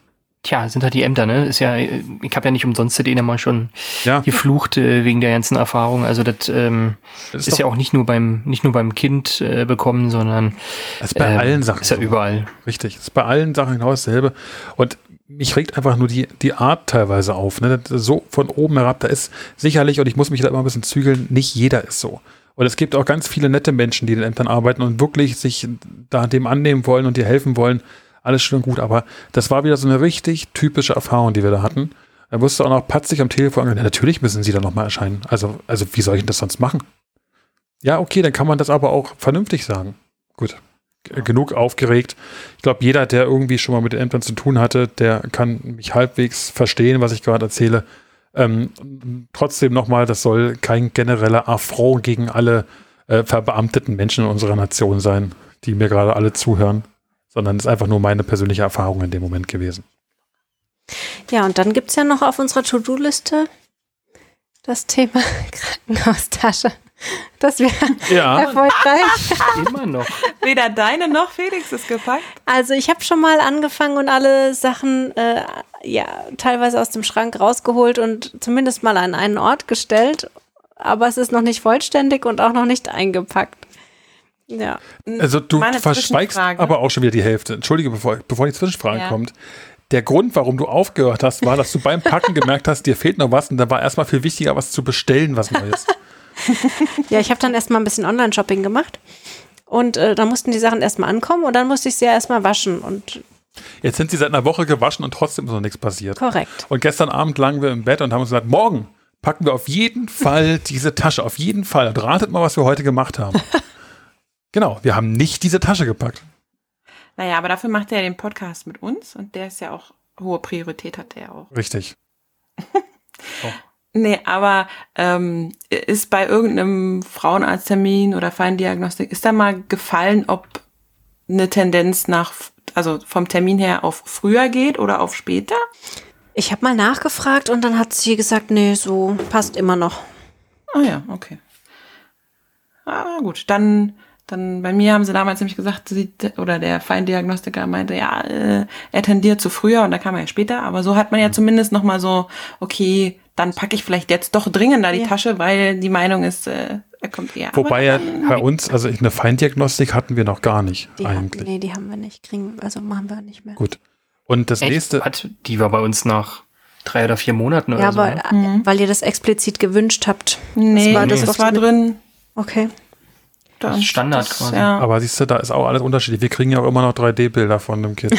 Tja, sind halt die Ämter, ne? Ist ja, ich habe ja nicht umsonst den mal schon ja. geflucht äh, wegen der ganzen Erfahrung. Also das, ähm, das ist, ist ja auch nicht nur beim nicht nur beim Kind äh, bekommen, sondern das ist bei äh, allen Sachen. Ist ja so. überall. Richtig, ist bei allen Sachen genau dasselbe. Und mich regt einfach nur die, die Art teilweise auf. Ne? So von oben herab, da ist sicherlich, und ich muss mich da immer ein bisschen zügeln, nicht jeder ist so. Und es gibt auch ganz viele nette Menschen, die in den Ämtern arbeiten und wirklich sich da dem annehmen wollen und dir helfen wollen alles schön und gut, aber das war wieder so eine richtig typische Erfahrung, die wir da hatten. Er wusste auch noch patzig am Telefon, ja, natürlich müssen sie da nochmal erscheinen. Also, also wie soll ich das sonst machen? Ja, okay, dann kann man das aber auch vernünftig sagen. Gut, genug aufgeregt. Ich glaube, jeder, der irgendwie schon mal mit den Ämtern zu tun hatte, der kann mich halbwegs verstehen, was ich gerade erzähle. Ähm, trotzdem nochmal, das soll kein genereller Affront gegen alle äh, verbeamteten Menschen in unserer Nation sein, die mir gerade alle zuhören sondern es ist einfach nur meine persönliche Erfahrung in dem Moment gewesen. Ja, und dann gibt es ja noch auf unserer To-Do-Liste das Thema Krankenhaustasche. Das wäre ja. erfolgreich. Immer noch. Weder deine noch Felix ist gepackt. Also ich habe schon mal angefangen und alle Sachen äh, ja teilweise aus dem Schrank rausgeholt und zumindest mal an einen Ort gestellt. Aber es ist noch nicht vollständig und auch noch nicht eingepackt. Ja. Also du verschweigst aber auch schon wieder die Hälfte. Entschuldige, bevor, bevor die Zwischenfrage ja. kommt. Der Grund, warum du aufgehört hast, war, dass du beim Packen gemerkt hast, dir fehlt noch was und dann war erstmal viel wichtiger, was zu bestellen, was Neues. ja, ich habe dann erstmal ein bisschen Online-Shopping gemacht und äh, dann mussten die Sachen erstmal ankommen und dann musste ich sie ja erstmal waschen und Jetzt sind sie seit einer Woche gewaschen und trotzdem ist noch nichts passiert. Korrekt. Und gestern Abend lagen wir im Bett und haben uns gesagt, morgen packen wir auf jeden Fall diese Tasche, auf jeden Fall. Und ratet mal, was wir heute gemacht haben. Genau, wir haben nicht diese Tasche gepackt. Naja, aber dafür macht er ja den Podcast mit uns und der ist ja auch, hohe Priorität hat der auch. Richtig. oh. Nee, aber ähm, ist bei irgendeinem Frauenarzttermin oder Feindiagnostik, ist da mal gefallen, ob eine Tendenz nach, also vom Termin her auf früher geht oder auf später? Ich habe mal nachgefragt und dann hat sie gesagt, nee, so passt immer noch. Ah ja, okay. Ah, gut, dann dann bei mir haben sie damals nämlich gesagt, sie, oder der Feindiagnostiker meinte, ja, äh, er tendiert zu früher und da kam er ja später, aber so hat man ja mhm. zumindest nochmal so, okay, dann packe ich vielleicht jetzt doch dringender die ja. Tasche, weil die Meinung ist, äh, er kommt eher. Wobei ja bei uns, also eine Feindiagnostik hatten wir noch gar nicht die eigentlich. Hatten, nee, die haben wir nicht, kriegen, also machen wir nicht mehr. Gut. Und das Echt? nächste. Hat, die war bei uns nach drei oder vier Monaten ja, oder so. Ja, aber ne? weil ihr das explizit gewünscht habt. Nee, das war, das, das war drin. Okay. Das ist Standard das, quasi. Ja. Aber siehst du, da ist auch alles unterschiedlich. Wir kriegen ja auch immer noch 3D-Bilder von dem Kind.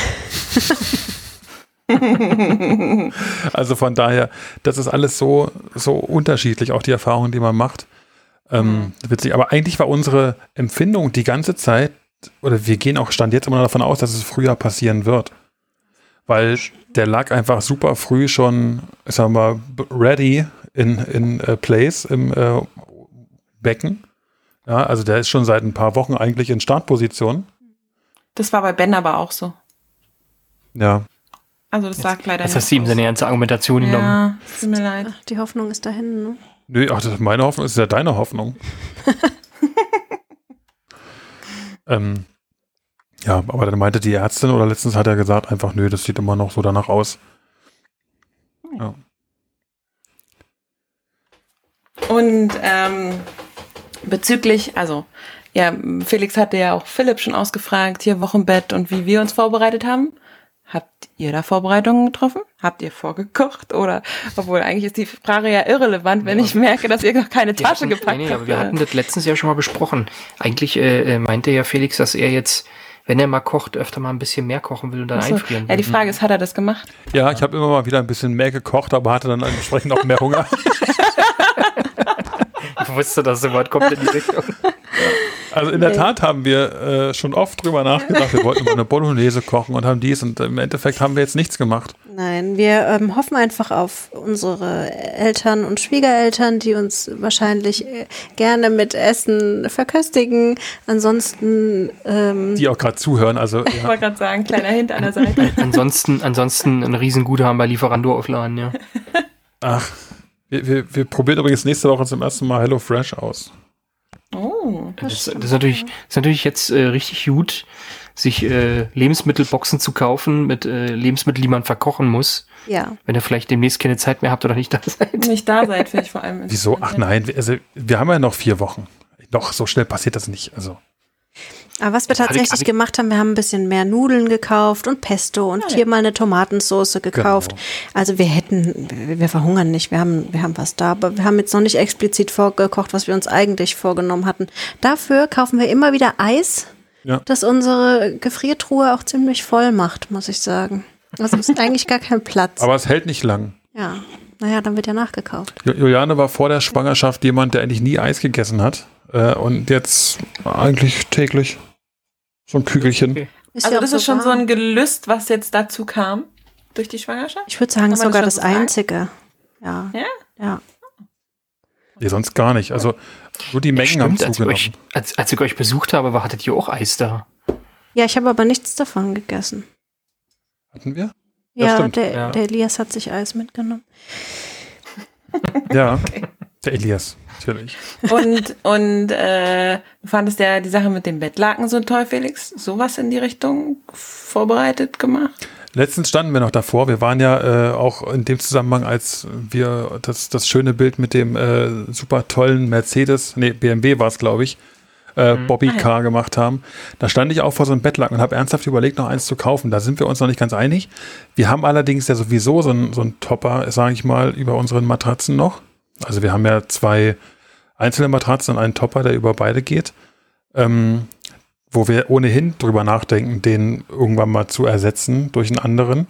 also von daher, das ist alles so, so unterschiedlich, auch die Erfahrungen, die man macht. Ähm, mhm. Witzig. Aber eigentlich war unsere Empfindung die ganze Zeit, oder wir gehen auch Stand jetzt immer davon aus, dass es früher passieren wird. Weil der lag einfach super früh schon, sagen wir mal, ready in, in uh, place im äh, Becken. Ja, also der ist schon seit ein paar Wochen eigentlich in Startposition. Das war bei Ben aber auch so. Ja. Also das lag leider Jetzt hast du ihm seine ganze Argumentation genommen. Ja, tut mir leid. Ach, die Hoffnung ist dahin. Ne? Nö, ach, das ist meine Hoffnung, das ist ja deine Hoffnung. ähm, ja, aber dann meinte die Ärztin oder letztens hat er gesagt, einfach, nö, das sieht immer noch so danach aus. Ja. Und ähm, bezüglich, also ja, Felix hatte ja auch Philipp schon ausgefragt, hier Wochenbett und wie wir uns vorbereitet haben. Habt ihr da Vorbereitungen getroffen? Habt ihr vorgekocht? Oder, obwohl eigentlich ist die Frage ja irrelevant, wenn Ja. ich merke, dass ihr noch keine Wir Tasche hatten- gepackt nee, nee, aber habt. wir hatten das letztens ja schon mal besprochen. Eigentlich äh, äh, meinte ja Felix, dass er jetzt, wenn er mal kocht, öfter mal ein bisschen mehr kochen will und dann so. einfrieren will. Ja, die Frage ist, hat er das gemacht? Ja, ich habe immer mal wieder ein bisschen mehr gekocht, aber hatte dann entsprechend auch mehr Hunger. Ich wusste, dass das Wort kommt in die Richtung. Also in der Tat haben wir äh, schon oft drüber nachgedacht, wir wollten mal eine Bolognese kochen und haben dies und im Endeffekt haben wir jetzt nichts gemacht. Nein, wir ähm, hoffen einfach auf unsere Eltern und Schwiegereltern, die uns wahrscheinlich äh, gerne mit Essen verköstigen. Ansonsten ähm, Die auch gerade zuhören, also Ich ja, wollte gerade sagen, kleiner Hint an der Seite. ansonsten, ansonsten ein Riesenguthaben bei Lieferando aufladen, ja. ach, wir, wir, wir probieren übrigens nächste Woche zum ersten Mal Hello Fresh aus. Oh. Das, das, ist natürlich, das ist natürlich jetzt äh, richtig gut, sich äh, Lebensmittelboxen zu kaufen mit äh, Lebensmitteln, die man verkochen muss. ja. Wenn ihr vielleicht demnächst keine Zeit mehr habt oder nicht da seid. Nicht da seid, finde ich vor allem. Wieso? Ach nein, wir, also, wir haben ja noch vier Wochen. Noch so schnell passiert das nicht. Also Aber was wir Hab ich- tatsächlich hab ich- gemacht haben, wir haben ein bisschen mehr Nudeln gekauft und Pesto und hier mal eine Tomatensauce gekauft. Genau. Also wir hätten, wir, verhungern nicht, wir haben, wir haben was da, aber wir haben jetzt noch nicht explizit vorgekocht, was wir uns eigentlich vorgenommen hatten. Dafür kaufen wir immer wieder Eis, Ja. das unsere Gefriertruhe auch ziemlich voll macht, muss ich sagen. Also es ist eigentlich gar kein Platz. Aber es hält nicht lang. ja, naja, dann wird ja nachgekauft. Ju- Juliane war vor der Schwangerschaft jemand, der eigentlich nie Eis gegessen hat. Äh, und jetzt eigentlich täglich so ein Kügelchen. Okay. Ist Also ja das ist schon so warm. ein Gelüst, was jetzt dazu kam durch die Schwangerschaft? Ich würde sagen, sogar das das, so? Einzige. Ja. Ja? Ja. Nee, sonst gar nicht. Also nur die Mengen haben Stimmt, als ich, zugenommen. euch, als, als ich euch besucht habe, war, hattet ihr auch Eis da. Ja, ich habe aber nichts davon gegessen. Hatten wir? Ja, Ja, der, Ja. der Elias hat sich Eis mitgenommen. Ja. Der Elias, natürlich. Und, und äh, du fandest ja die Sache mit dem Bettlaken so toll, Felix? Sowas in die Richtung vorbereitet gemacht? Letztens standen wir noch davor. Wir waren ja äh, auch in dem Zusammenhang, als wir das, das schöne Bild mit dem äh, super tollen Mercedes, nee, BMW war es, glaube ich, äh, Bobby Ah, ja. Car gemacht haben. Da stand ich auch vor so einem Bettlaken und habe ernsthaft überlegt, noch eins zu kaufen. Da sind wir uns noch nicht ganz einig. Wir haben allerdings ja sowieso so einen so einen Topper, sage ich mal, über unseren Matratzen noch. Also wir haben ja zwei einzelne Matratzen und einen Topper, der über beide geht. Ähm, wo wir ohnehin drüber nachdenken, den irgendwann mal zu ersetzen durch einen anderen.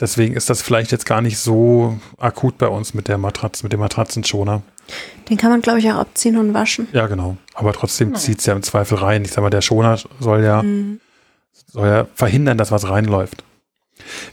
Deswegen ist das vielleicht jetzt gar nicht so akut bei uns mit der Matratze, mit dem Matratzenschoner. Den kann man, glaube ich, auch abziehen und waschen. Ja, genau. Aber trotzdem zieht es ja im Zweifel rein. Ich sag mal, der Schoner soll ja, Mhm. soll ja verhindern, dass was reinläuft.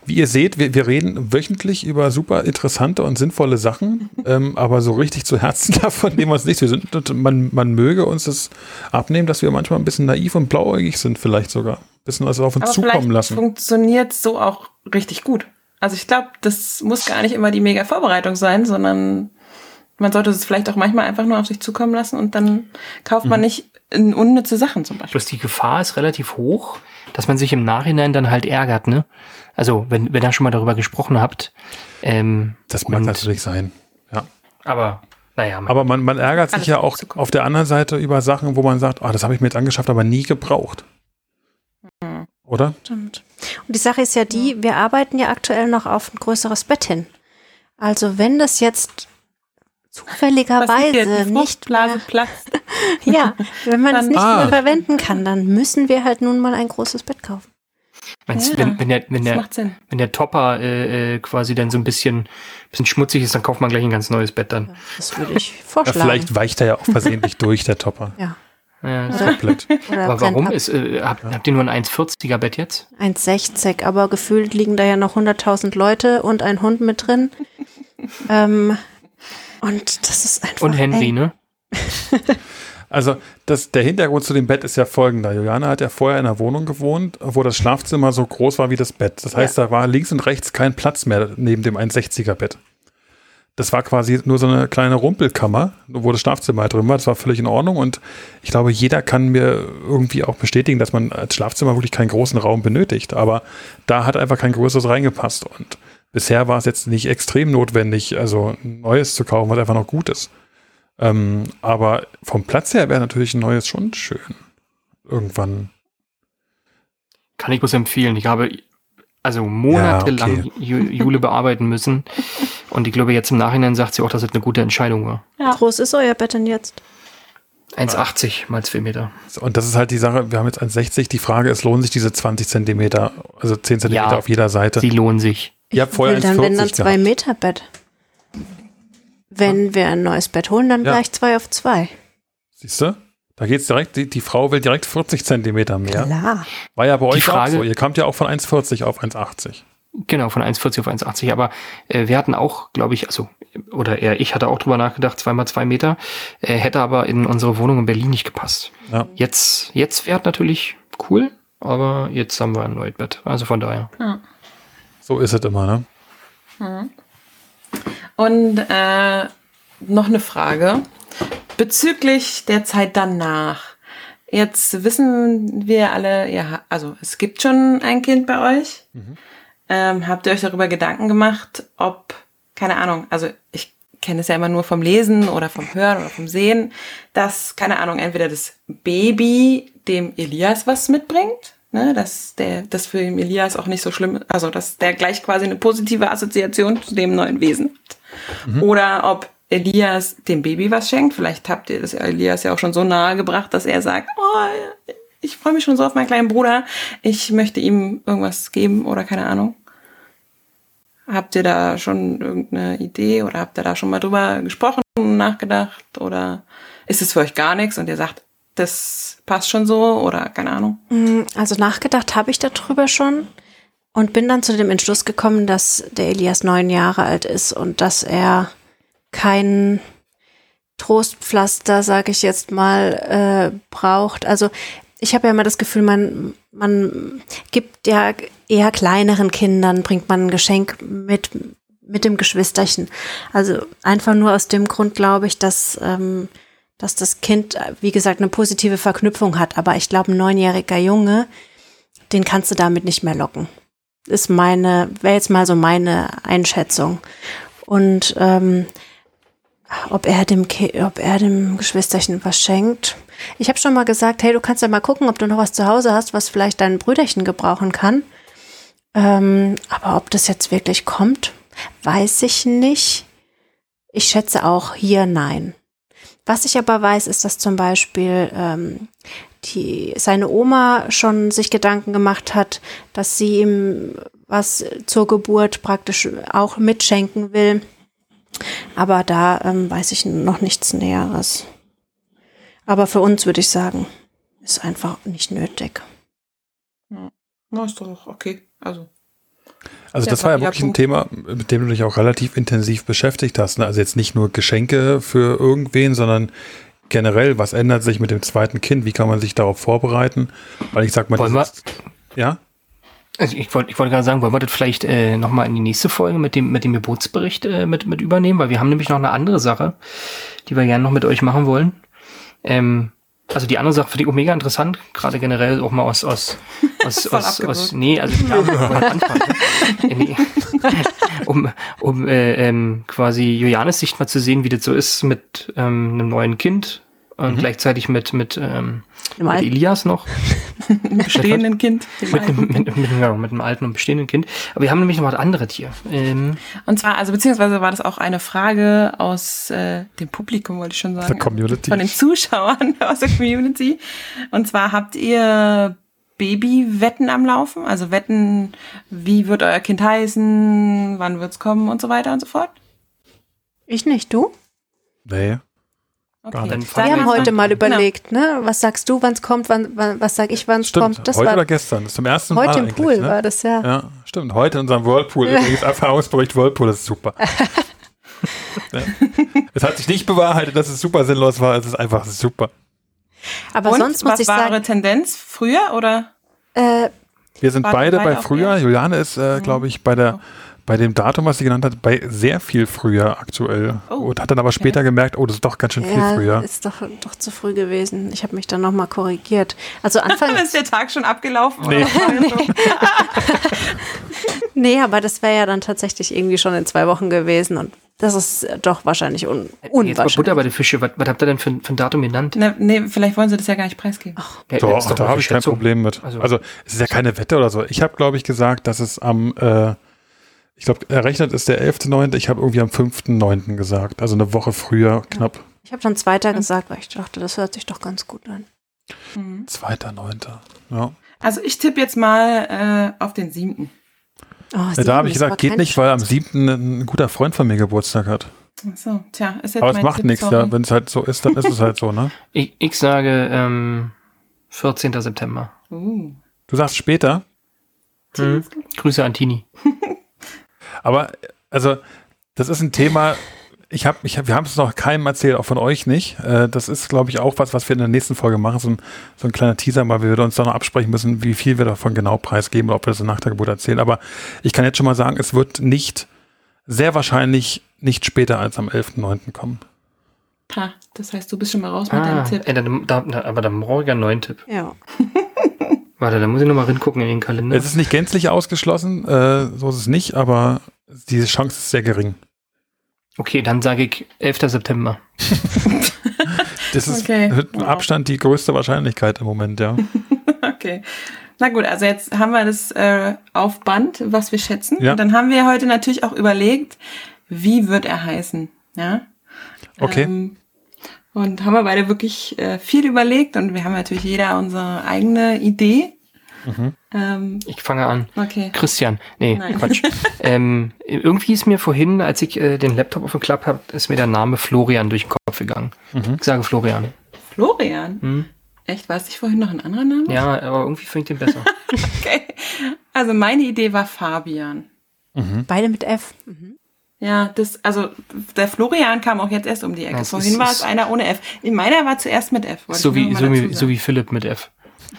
Wie ihr seht, wir, wir reden wöchentlich über super interessante und sinnvolle Sachen, ähm, aber so richtig zu Herzen davon nehmen wir uns nicht. Wir sind, man, man möge uns das abnehmen, dass wir manchmal ein bisschen naiv und blauäugig sind, vielleicht sogar. Ein bisschen was auf uns Aber zukommen lassen. funktioniert so auch richtig gut. Also ich glaube, das muss gar nicht immer die mega Vorbereitung sein, sondern man sollte es vielleicht auch manchmal einfach nur auf sich zukommen lassen und dann kauft man nicht in unnütze Sachen zum Beispiel. Bloß die Gefahr ist relativ hoch, dass man sich im Nachhinein dann halt ärgert, ne? Also, wenn, wenn ihr schon mal darüber gesprochen habt. Ähm, Das mag natürlich sein. Ja. Aber, naja, man, Aber man, man ärgert sich ja auch auf der anderen Seite über Sachen, wo man sagt, ah, das habe ich mir jetzt angeschafft, aber nie gebraucht. Mhm. Oder? Stimmt. Und die Sache ist ja die, wir arbeiten ja aktuell noch auf ein größeres Bett hin. Also wenn das jetzt zufälligerweise nicht mehr, platzt. ja, wenn man es Dann- nicht Ah. mehr verwenden kann, dann müssen wir halt nun mal ein großes Bett kaufen. Meinst, Ja, wenn, wenn, der, wenn, Das der, macht Sinn. wenn der Topper äh, äh, quasi dann so ein bisschen, bisschen schmutzig ist, dann kauft man gleich ein ganz neues Bett dann. Das würde ich Ja, vorschlagen. vielleicht weicht er ja auch versehentlich durch, der Topper. ja. Ja, das- Komplett. Oder aber warum ab. ist, äh, habt, habt ihr nur ein 1,40er Bett jetzt? 1,60, aber gefühlt liegen da ja noch 100.000 Leute und ein Hund mit drin. ähm, und das ist einfach. Und Henry, eng. ne? Also das, der Hintergrund zu dem Bett ist ja folgender. Juliane hat ja vorher in einer Wohnung gewohnt, wo das Schlafzimmer so groß war wie das Bett. Das heißt, da war links und rechts kein Platz mehr neben dem 1,60er Bett. Das war quasi nur so eine kleine Rumpelkammer, wo das Schlafzimmer halt drin war. Das war völlig in Ordnung und ich glaube, jeder kann mir irgendwie auch bestätigen, dass man als Schlafzimmer wirklich keinen großen Raum benötigt. Aber da hat einfach kein größeres reingepasst und bisher war es jetzt nicht extrem notwendig, also ein neues zu kaufen, was einfach noch gut ist. Ähm, aber vom Platz her wäre natürlich ein neues schon schön. Irgendwann. Kann ich bloß empfehlen. Ich habe also monatelang Ja, okay. Ju- Jule bearbeiten müssen. Und ich glaube, jetzt im Nachhinein sagt sie auch, dass es eine gute Entscheidung war. Wie groß ist euer Bett denn jetzt? 1,80 mal 2 Meter. Und das ist halt die Sache, wir haben jetzt 1,60. Die Frage ist, lohnen sich diese 20 Zentimeter, also 10 Zentimeter Ja, auf jeder Seite? Sie lohnen sich. Ihr habt vorher will dann, wenn 1,40 dann zwei gehabt. Meter Bett. Wenn wir ein neues Bett holen, dann Ja. gleich zwei auf zwei. Siehst du? Da geht's direkt, die, die Frau will direkt 40 Zentimeter mehr. Klar. War ja bei euch Frage- auch so. Ihr kamt ja auch von 1,40 auf 1,80. Genau, von 1,40 auf 1,80. Aber äh, wir hatten auch, glaube ich, also, oder eher ich hatte auch drüber nachgedacht, zweimal zwei Meter, äh, hätte aber in unsere Wohnung in Berlin nicht gepasst. Ja. Jetzt, jetzt wäre natürlich cool, aber jetzt haben wir ein neues Bett. Also von daher. So ist es immer, ne? Und äh, noch eine Frage bezüglich der Zeit danach. Jetzt wissen wir alle, ja, also es gibt schon ein Kind bei euch. Ähm, habt ihr euch darüber Gedanken gemacht, ob, keine Ahnung, also ich kenne es ja immer nur vom Lesen oder vom Hören oder vom Sehen, dass, keine Ahnung, entweder das Baby dem Elias was mitbringt, ne, dass der, das für den Elias auch nicht so schlimm, also dass der gleich quasi eine positive Assoziation zu dem neuen Wesen hat. Oder ob Elias dem Baby was schenkt. Vielleicht habt ihr das Elias ja auch schon so nahe gebracht, dass er sagt, oh, ich freue mich schon so auf meinen kleinen Bruder. Ich möchte ihm irgendwas geben oder keine Ahnung. Habt ihr da schon irgendeine Idee oder habt ihr da schon mal drüber gesprochen und nachgedacht? Oder ist es für euch gar nichts und ihr sagt, das passt schon so oder keine Ahnung? Also nachgedacht habe ich darüber schon und bin dann zu dem Entschluss gekommen, dass der Elias neun Jahre alt ist und dass er kein Trostpflaster, sage ich jetzt mal, äh, braucht. Also ich habe ja immer das Gefühl, man, man gibt ja eher kleineren Kindern, bringt man ein Geschenk mit, mit dem Geschwisterchen. Also einfach nur aus dem Grund glaube ich, dass, ähm, dass das Kind, wie gesagt, eine positive Verknüpfung hat. Aber ich glaube, ein neunjähriger Junge, den kannst du damit nicht mehr locken. Ist meine, wäre jetzt mal so meine Einschätzung. Und ähm, ob er dem Ki ob er dem Geschwisterchen was schenkt. Ich habe schon mal gesagt, hey, du kannst ja mal gucken, ob du noch was zu Hause hast, was vielleicht dein Brüderchen gebrauchen kann. Ähm, aber ob das jetzt wirklich kommt, weiß ich nicht. Ich schätze auch hier nein. Was ich aber weiß, ist, dass zum Beispiel ähm, die, seine Oma schon sich Gedanken gemacht hat, dass sie ihm was zur Geburt praktisch auch mitschenken will. Aber da ähm, weiß ich noch nichts Näheres. Aber für uns würde ich sagen, ist einfach nicht nötig. Na, ist doch okay. Also. Also Ja, das war ja wirklich ein. Thema, mit dem du dich auch relativ intensiv beschäftigt hast. Ne? Also jetzt nicht nur Geschenke für irgendwen, sondern generell, was ändert sich mit dem zweiten Kind? Wie kann man sich darauf vorbereiten? Weil ich sag mal, Wollen wir- dieses- ja, Also ich wollte ich wollte gerade sagen, wollen wir das vielleicht äh, nochmal in die nächste Folge mit dem, mit dem Geburtsbericht äh, mit, mit übernehmen, weil wir haben nämlich noch eine andere Sache, die wir gerne noch mit euch machen wollen. Ähm, also die andere Sache finde ich auch mega interessant, gerade generell auch mal aus, aus, aus, aus, aus nee, also ja? Äh, nee. um, um äh, ähm, quasi Julianes Sicht mal zu sehen, wie das so ist mit ähm, einem neuen Kind und gleichzeitig mit, mit, ähm, mit. Elias noch. Einem bestehenden Kind. Mit einem, Alten. mit, mit, ja, mit einem alten und bestehenden Kind. Aber wir haben nämlich noch was anderes hier. Ähm, Und zwar, also beziehungsweise war das auch eine Frage aus äh, dem Publikum, wollte ich schon sagen. der Community. Von den Zuschauern aus der Community. Und zwar habt ihr Babywetten am Laufen? Also Wetten, wie wird euer Kind heißen, wann wird's kommen und so weiter und so fort? Ich nicht, du? Nee. Okay. Wir haben heute mal Genau. überlegt, ne? Was sagst du, wann es kommt, wann, wann, was sag ich, wann es kommt? Das heute war oder gestern? Das ist zum ersten Mal heute im Pool, ne? war das ja. Ja, stimmt. Heute in unserem Whirlpool. Übrigens, Erfahrungsbericht Whirlpool ist super. ja. Es hat sich nicht bewahrheitet, dass es super sinnlos war. Es ist einfach super. Aber Und sonst muss was ich war sagen, eure Tendenz? Früher oder? äh, Wir sind beide beide bei früher. Juliane ist, äh, glaube ich, bei der bei dem Datum, was sie genannt hat, bei sehr viel früher aktuell. Oh, Und hat dann aber später gemerkt, oh, das ist doch ganz schön viel ja, früher. ist doch, doch zu früh gewesen. Ich habe mich dann nochmal korrigiert. Also Anfang, ist der Tag schon abgelaufen? Nee. nee, aber das wäre ja dann tatsächlich irgendwie schon in zwei Wochen gewesen und das ist doch wahrscheinlich un Jetzt mal Butter unwahrscheinlich. bei den Fische. Was, was habt ihr denn für, ein- für ein Datum genannt? Ne, nee, vielleicht wollen sie das ja gar nicht preisgeben. Ja, Doch, ist da habe ich kein. Problem mit. Also- Also, es ist ja keine Wette oder so. Ich habe, glaube ich, gesagt, dass es am, äh, ich glaube, errechnet ist der 11.9., ich habe irgendwie am 5.9. gesagt. Also eine Woche früher, knapp. Ich habe dann Zweiter gesagt, weil ich dachte, das hört sich doch ganz gut an. Mhm. 2.9. Ja. Also ich tippe jetzt mal äh, auf den siebten. Oh, Ja, sieben, da habe ich gesagt, geht nicht, weil am 7. ein guter Freund von mir Geburtstag hat. Ach so, tja, ist jetzt Aber es macht Tipp, nichts, sorry. ja. Wenn es halt so ist, dann ist es halt so, ne? Ich, ich sage ähm, 14. September. Uh. Du sagst später, Hm. Grüße an Tini. aber also das ist ein Thema, ich habe, ich hab, wir haben es noch keinem erzählt, auch von euch nicht. Äh, das ist, glaube ich, auch was, was wir in der nächsten Folge machen, so ein, so ein kleiner Teaser, weil wir uns dann noch absprechen müssen, wie viel wir davon genau preisgeben oder ob wir das nach der Geburt erzählen. Aber ich kann jetzt schon mal sagen, es wird nicht, sehr wahrscheinlich nicht später als am 11.9. kommen. Ha, das heißt, du bist schon mal raus mit Ah, deinem Tipp. äh, dann, da, da, aber dann brauche ich einen neuen Tipp. Ja. Warte, da muss ich nochmal reingucken in den Kalender. Es ist nicht gänzlich ausgeschlossen, äh, so ist es nicht, aber diese Chance ist sehr gering. Okay, dann sage ich 11. September. Das ist Okay. mit Wow. Abstand die größte Wahrscheinlichkeit im Moment, ja. Okay. Na gut, also jetzt haben wir das äh, auf Band, was wir schätzen. Ja. Und dann haben wir heute natürlich auch überlegt, wie wird er heißen. Ja. Okay. Ähm, und haben wir beide wirklich äh, viel überlegt und wir haben natürlich jeder unsere eigene Idee. Mhm. Ähm, Ich fange an. okay. Christian. Nee, Nein. Quatsch. ähm, irgendwie ist mir vorhin, als ich äh, den Laptop aufgeklappt habe, ist mir der Name Florian durch den Kopf gegangen. Mhm. Ich sage Florian. Florian. Hm? Echt, war es nicht vorhin noch ein anderer Name? Ja, aber irgendwie finde ich den besser. Okay. Also meine Idee war Fabian. Beide mit F. Mhm. Ja, das, also der Florian kam auch jetzt erst um die Ecke. Ja, es Vorhin ist- war es einer ohne F. Meiner war zuerst mit F. so, wie, so, wie, so wie Philipp mit F.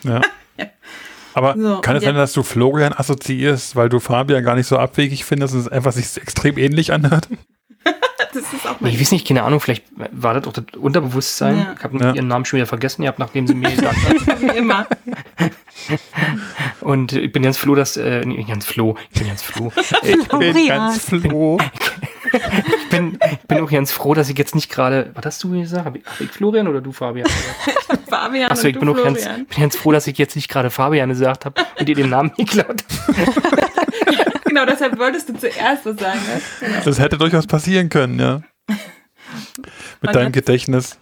Ja. Ja. Aber So, kann es sein, dass du Florian assoziierst, weil du Fabian gar nicht so abwegig findest und es einfach sich extrem ähnlich anhört? Das ist auch mein ich weiß nicht, keine Ahnung, vielleicht war das auch das Unterbewusstsein. Ja. Ich habe Ja. ihren Namen schon wieder vergessen gehabt, nachdem sie mir gesagt hat. wie immer. Und ich bin ganz froh, dass, äh, nee, ganz froh, ich bin ganz froh. Äh, Ich bin ganz froh. Ich bin, ich bin auch ganz froh, dass ich jetzt nicht gerade, was hast du gesagt? Hab ich, hab ich Florian oder du Fabian? Fabian Achso, und ich du bin auch ganz, bin ganz froh, dass ich jetzt nicht gerade Fabian gesagt habe und dir den Namen geklaut habe. Genau, deshalb wolltest du zuerst was sagen. Ne? Genau. Das hätte durchaus passieren können, ja. Mit deinem Gedächtnis.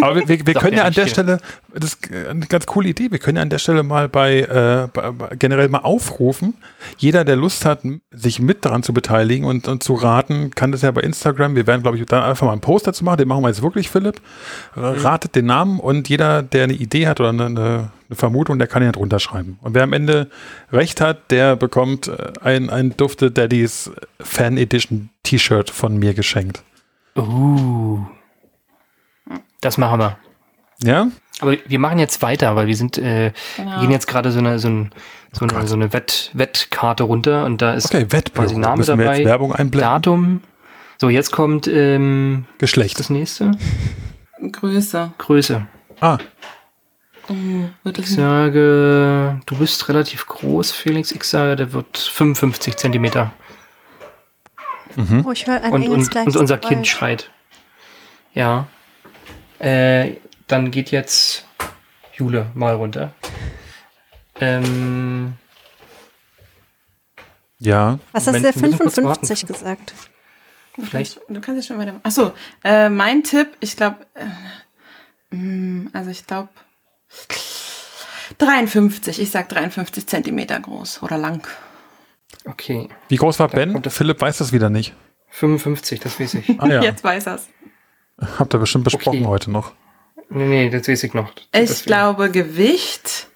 Aber wir, wir, wir können ja ja, an der nicht Stelle, das ist eine ganz coole Idee, wir können ja an der Stelle mal bei, äh, bei, generell mal aufrufen. Jeder, der Lust hat, sich mit daran zu beteiligen und, und zu raten, kann das ja bei Instagram. Wir werden, glaube ich, dann einfach mal einen Post dazu machen. Den machen wir jetzt wirklich, Philipp. Äh, Ratet den Namen und jeder, der eine Idee hat oder eine, eine, Vermutung, der kann ihn drunter schreiben. Und wer am Ende recht hat, der bekommt äh, ein, ein Dufte Daddies Fan Edition T-Shirt von mir geschenkt. Uh. Das machen wir. Ja? Aber wir machen jetzt weiter, weil wir sind, äh, wir Genau. gehen jetzt gerade so eine, so, ein, so eine, Gott. so eine Wett, Wettkarte runter und da ist Okay, Wettbüro. quasi Name Müssen wir dabei, jetzt Werbung einblenden? Datum. So, jetzt kommt ähm, Geschlecht. das nächste. Größe. Größe. Ah, Wird Ich sage, du bist relativ groß, Felix. Ich sage, der wird 55 Zentimeter. Oh, ich höre ein Und, und, und unser. Kind schreit. Ja. Äh, dann geht jetzt Jule mal runter. Ähm, ja. Was hast du kurz 55 gesagt? vielleicht. Du kannst ja schon weiter. Achso, äh, mein Tipp, ich glaube, äh, mh, also ich glaube 53. Ich sag 53 Zentimeter groß oder lang. Okay. Wie groß war Ben? kommt das- Philipp weiß das wieder nicht. 55, das weiß ich. Ah ja, Jetzt weiß er's. Habt ihr bestimmt besprochen Okay. heute noch. nee, nee, das weiß ich noch. Ich Deswegen. glaube Gewicht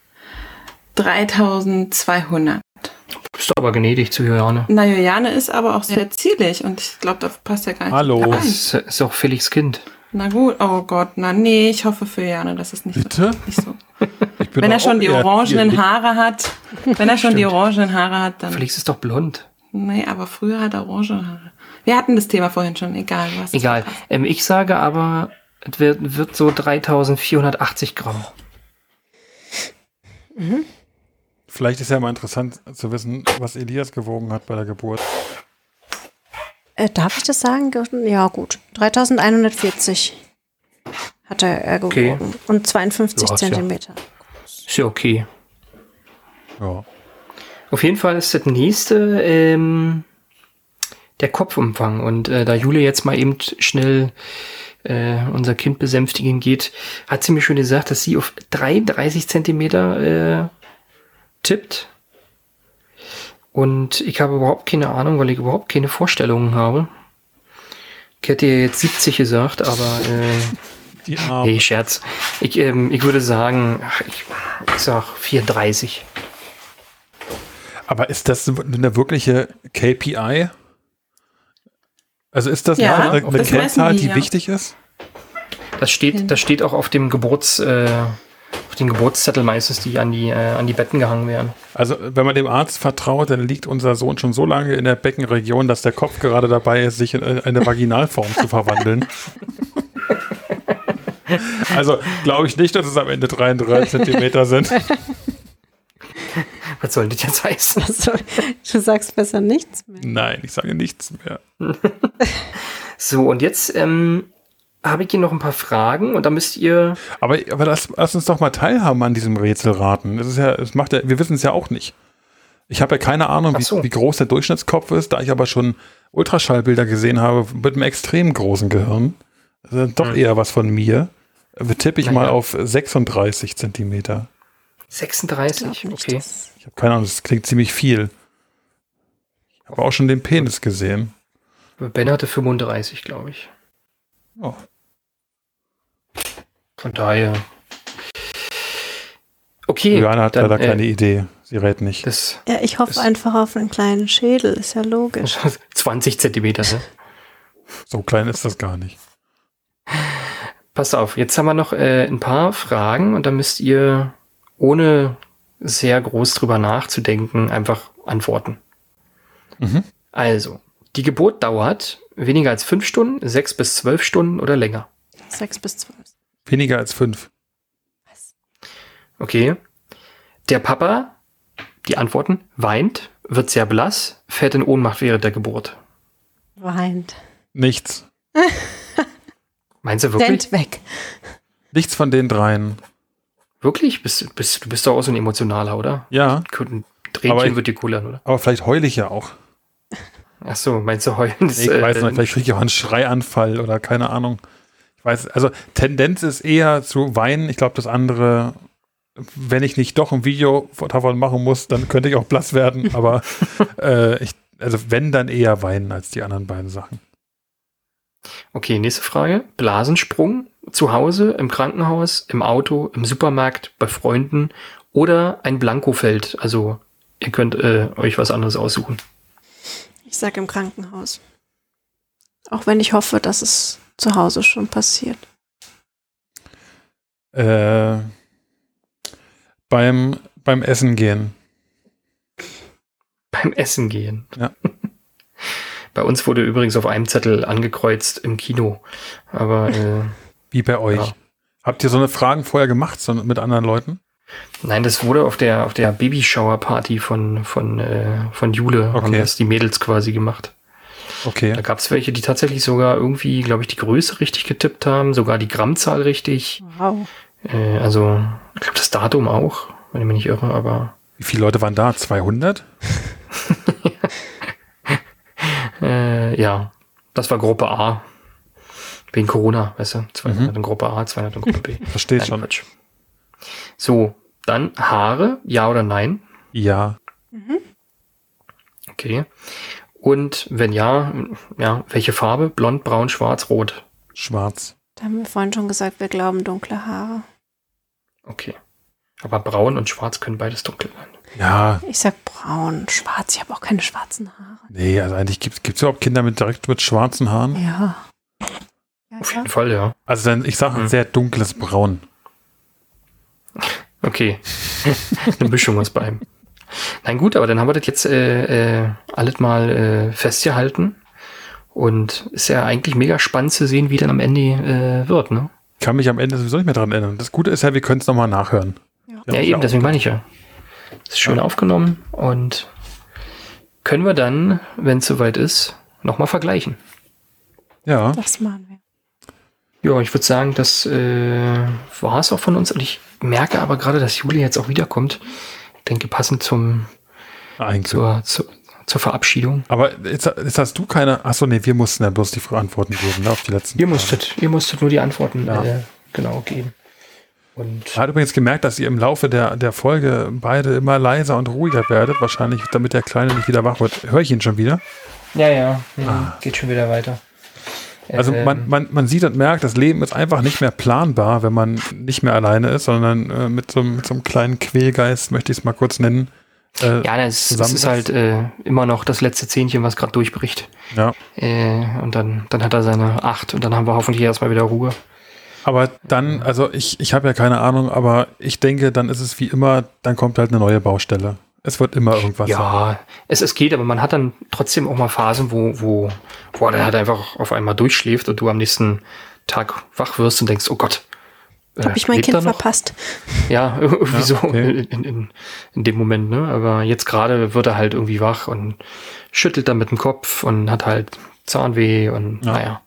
3200. Bist du aber gnädig zu Juliane. Na, Juliane ist aber auch sehr zierlich und ich glaube, da passt ja gar nicht. Hallo. rein. Das ist, ist auch Felix Kind. Na gut, oh Gott, na nee, ich hoffe für Jana, dass es nicht, Bitte? nicht so. Ich bin Wenn er schon die orangenen Haare hat, wenn er schon die orangenen Haare hat, dann. Felix ist doch blond. Nee, aber früher hat er orangene Haare. Wir hatten das Thema vorhin schon, egal was. Egal. Ähm, ich sage aber, es wird, wird so 3480 Gramm. Vielleicht ist ja mal interessant zu wissen, was Elias gewogen hat bei der Geburt. Äh, darf ich das sagen? Ja, gut. 3140 hat er er Okay. gewogen. Und 52 Ja, ist ja- Zentimeter. Ist ja okay. Ja. Auf jeden Fall ist das nächste ähm, der Kopfumfang. Und äh, da Jule jetzt mal eben schnell äh, unser Kind besänftigen geht, hat sie mir schon gesagt, dass sie auf 33 Zentimeter äh, tippt. Und ich habe überhaupt keine Ahnung, weil ich überhaupt keine Vorstellungen habe. Ich hätte ja jetzt 70 gesagt, aber äh, nee, Scherz. Ich, ähm, ich würde sagen, ach, ich, ich sag 34. Aber ist das eine wirkliche KPI? Also ist das Ja, eine, eine das Kennzahl, die, die ja. wichtig ist? Das steht, das steht auch auf dem Geburts, äh, auf den Geburtszettel meistens, die an die, äh, an die Betten gehangen werden. Also wenn man dem Arzt vertraut, dann liegt unser Sohn schon so lange in der Beckenregion, dass der Kopf gerade dabei ist, sich in eine Vaginalform zu verwandeln. Also glaube ich nicht, dass es am Ende 33 Zentimeter sind. Was soll das jetzt heißen? Also, du sagst besser nichts mehr. Nein, ich sage nichts mehr. So, und jetzt ähm, habe ich hier noch ein paar Fragen und da müsst ihr. Aber, aber lass, lass uns doch mal teilhaben an diesem Rätselraten. Das ist ja, es macht ja, wir wissen es ja auch nicht. Ich habe ja keine Ahnung, so. wie, wie groß der Durchschnittskopf ist, da ich aber schon Ultraschallbilder gesehen habe mit einem extrem großen Gehirn. Also doch Hm. eher was von mir. Tippe ich Na mal ja. auf 36 Zentimeter. 36, Glaub nicht, okay. dass- Ich habe keine Ahnung, das klingt ziemlich viel. Ich habe auch schon den Penis gesehen. Ben hatte 35, glaube ich. Oh. Von daher. Okay. Juliane hat dann, leider äh, keine Idee. Sie rät nicht. Das Ja, ich hoffe Das- einfach auf einen kleinen Schädel, ist ja logisch. 20 Zentimeter, ne? So klein ist das gar nicht. Pass auf, jetzt haben wir noch äh, ein paar Fragen und da müsst ihr, ohne sehr groß drüber nachzudenken, einfach antworten. Mhm. Also, die Geburt dauert weniger als fünf Stunden, sechs bis zwölf Stunden oder länger. Sechs bis zwölf. Weniger als fünf. Okay. Der Papa, die Antworten, weint, wird sehr blass, fällt in Ohnmacht während der Geburt. Weint. Nichts. Meinst du wirklich? Rennt weg. Nichts von den dreien. Wirklich? Bist, bist, du bist doch auch so ein emotionaler, oder? Ja, Ein Aber Tränchen ich- wird dir kullern, oder? aber vielleicht heul ich ja auch. Ach so, meinst du heulen? ist, Ich weiß äh, nicht, vielleicht kriege ich auch einen Schreianfall oder keine Ahnung. Ich weiß, also Tendenz ist eher zu weinen. Ich glaube, das andere, wenn ich nicht doch ein Video davon machen muss, dann könnte ich auch blass werden. Aber äh, ich, also wenn, dann eher weinen als die anderen beiden Sachen. Okay, nächste Frage. Blasensprung zu Hause, im Krankenhaus, im Auto, im Supermarkt, bei Freunden oder ein Blankofeld. Also ihr könnt äh, euch was anderes aussuchen. Ich sag im Krankenhaus. Auch wenn ich hoffe, dass es zu Hause schon passiert. Äh, beim, beim Essen gehen. Beim Essen gehen. Ja. Bei uns wurde übrigens auf einem Zettel angekreuzt im Kino. Aber äh, Wie bei euch. Ja. Habt ihr so eine Fragen vorher gemacht so mit anderen Leuten? nein, das wurde auf der auf der Babyshower-Party von von äh, von Jule haben Okay. das die Mädels quasi gemacht. Okay. Da gab es welche, die tatsächlich sogar irgendwie, glaube ich, die Größe richtig getippt haben, sogar die Grammzahl richtig. Wow. Äh, also, ich glaube, das Datum auch, wenn ich mich nicht irre, aber Wie viele Leute waren da? 200? äh, ja, das war Gruppe A. Wegen Corona, weißt du? 200 in Gruppe A, 200 in Gruppe B. Verstehe schon. Quatsch. So, dann Haare, ja oder nein? Ja. Okay. Und wenn ja, ja, welche Farbe? Blond, braun, schwarz, rot. Schwarz. Da haben wir vorhin schon gesagt, wir glauben dunkle Haare. Okay. Aber braun und schwarz können beides dunkel sein. Ja, Ich sag braun, schwarz. Ich habe auch keine schwarzen Haare. nee, also eigentlich gibt es überhaupt Kinder mit direkt mit schwarzen Haaren? Ja. Ja, Auf jeden Fall, ja. Also dann, ich sage ein Mhm. sehr dunkles Braun. Okay. Eine Mischung aus beidem. Nein, gut, aber dann haben wir das jetzt äh, äh, alles mal äh, festgehalten. Und ist ja eigentlich mega spannend zu sehen, wie dann am Ende äh, wird, ne? Kann mich am Ende sowieso nicht mehr dran erinnern. Das Gute ist ja, wir können es nochmal nachhören. Ja, eben, deswegen meine ich ja. Ist schön aufgenommen und können wir dann, wenn es soweit ist, nochmal vergleichen. Ja, Das machen wir. Ja, ich würde sagen, das äh, war es auch von uns. Und ich merke aber gerade, dass Juli jetzt auch wiederkommt. Ich denke, passend zum, eigentlich. zur, zur, zur Verabschiedung. Aber jetzt, jetzt hast du keine. Achso, nee, wir mussten ja bloß die Antworten geben, ne, auf die letzten. Ihr musstet, ihr musstet nur die Antworten Ja. äh, genau geben. Und Er hat übrigens gemerkt, dass ihr im Laufe der, der Folge beide immer leiser und ruhiger werdet. Wahrscheinlich, damit der Kleine nicht wieder wach wird. Höre ich ihn schon wieder? ja, ja, hm, geht schon wieder weiter. Also Ähm, man, man, man sieht und merkt, das Leben ist einfach nicht mehr planbar, wenn man nicht mehr alleine ist, sondern äh, mit, so, einem- mit so einem kleinen Quälgeist, möchte ich es mal kurz nennen. Äh, ja, das, das ist halt äh, immer noch das letzte Zähnchen, was gerade durchbricht. ja. Äh, und dann, dann hat er seine acht und dann haben wir hoffentlich erstmal wieder Ruhe. Aber dann, also ich, ich habe ja keine Ahnung, aber ich denke, dann ist es wie immer, dann kommt halt eine neue Baustelle. Es wird immer irgendwas. Ja, es, es geht, aber man hat dann trotzdem auch mal Phasen, wo, wo, wo er dann halt einfach auf einmal durchschläft und du am nächsten Tag wach wirst und denkst, oh Gott. äh, Habe ich mein Kind er verpasst? Ja, irgendwie Ja, so okay. in, in, in dem Moment, ne? Aber jetzt gerade wird er halt irgendwie wach und schüttelt dann mit dem Kopf und hat halt Zahnweh und Ja. naja.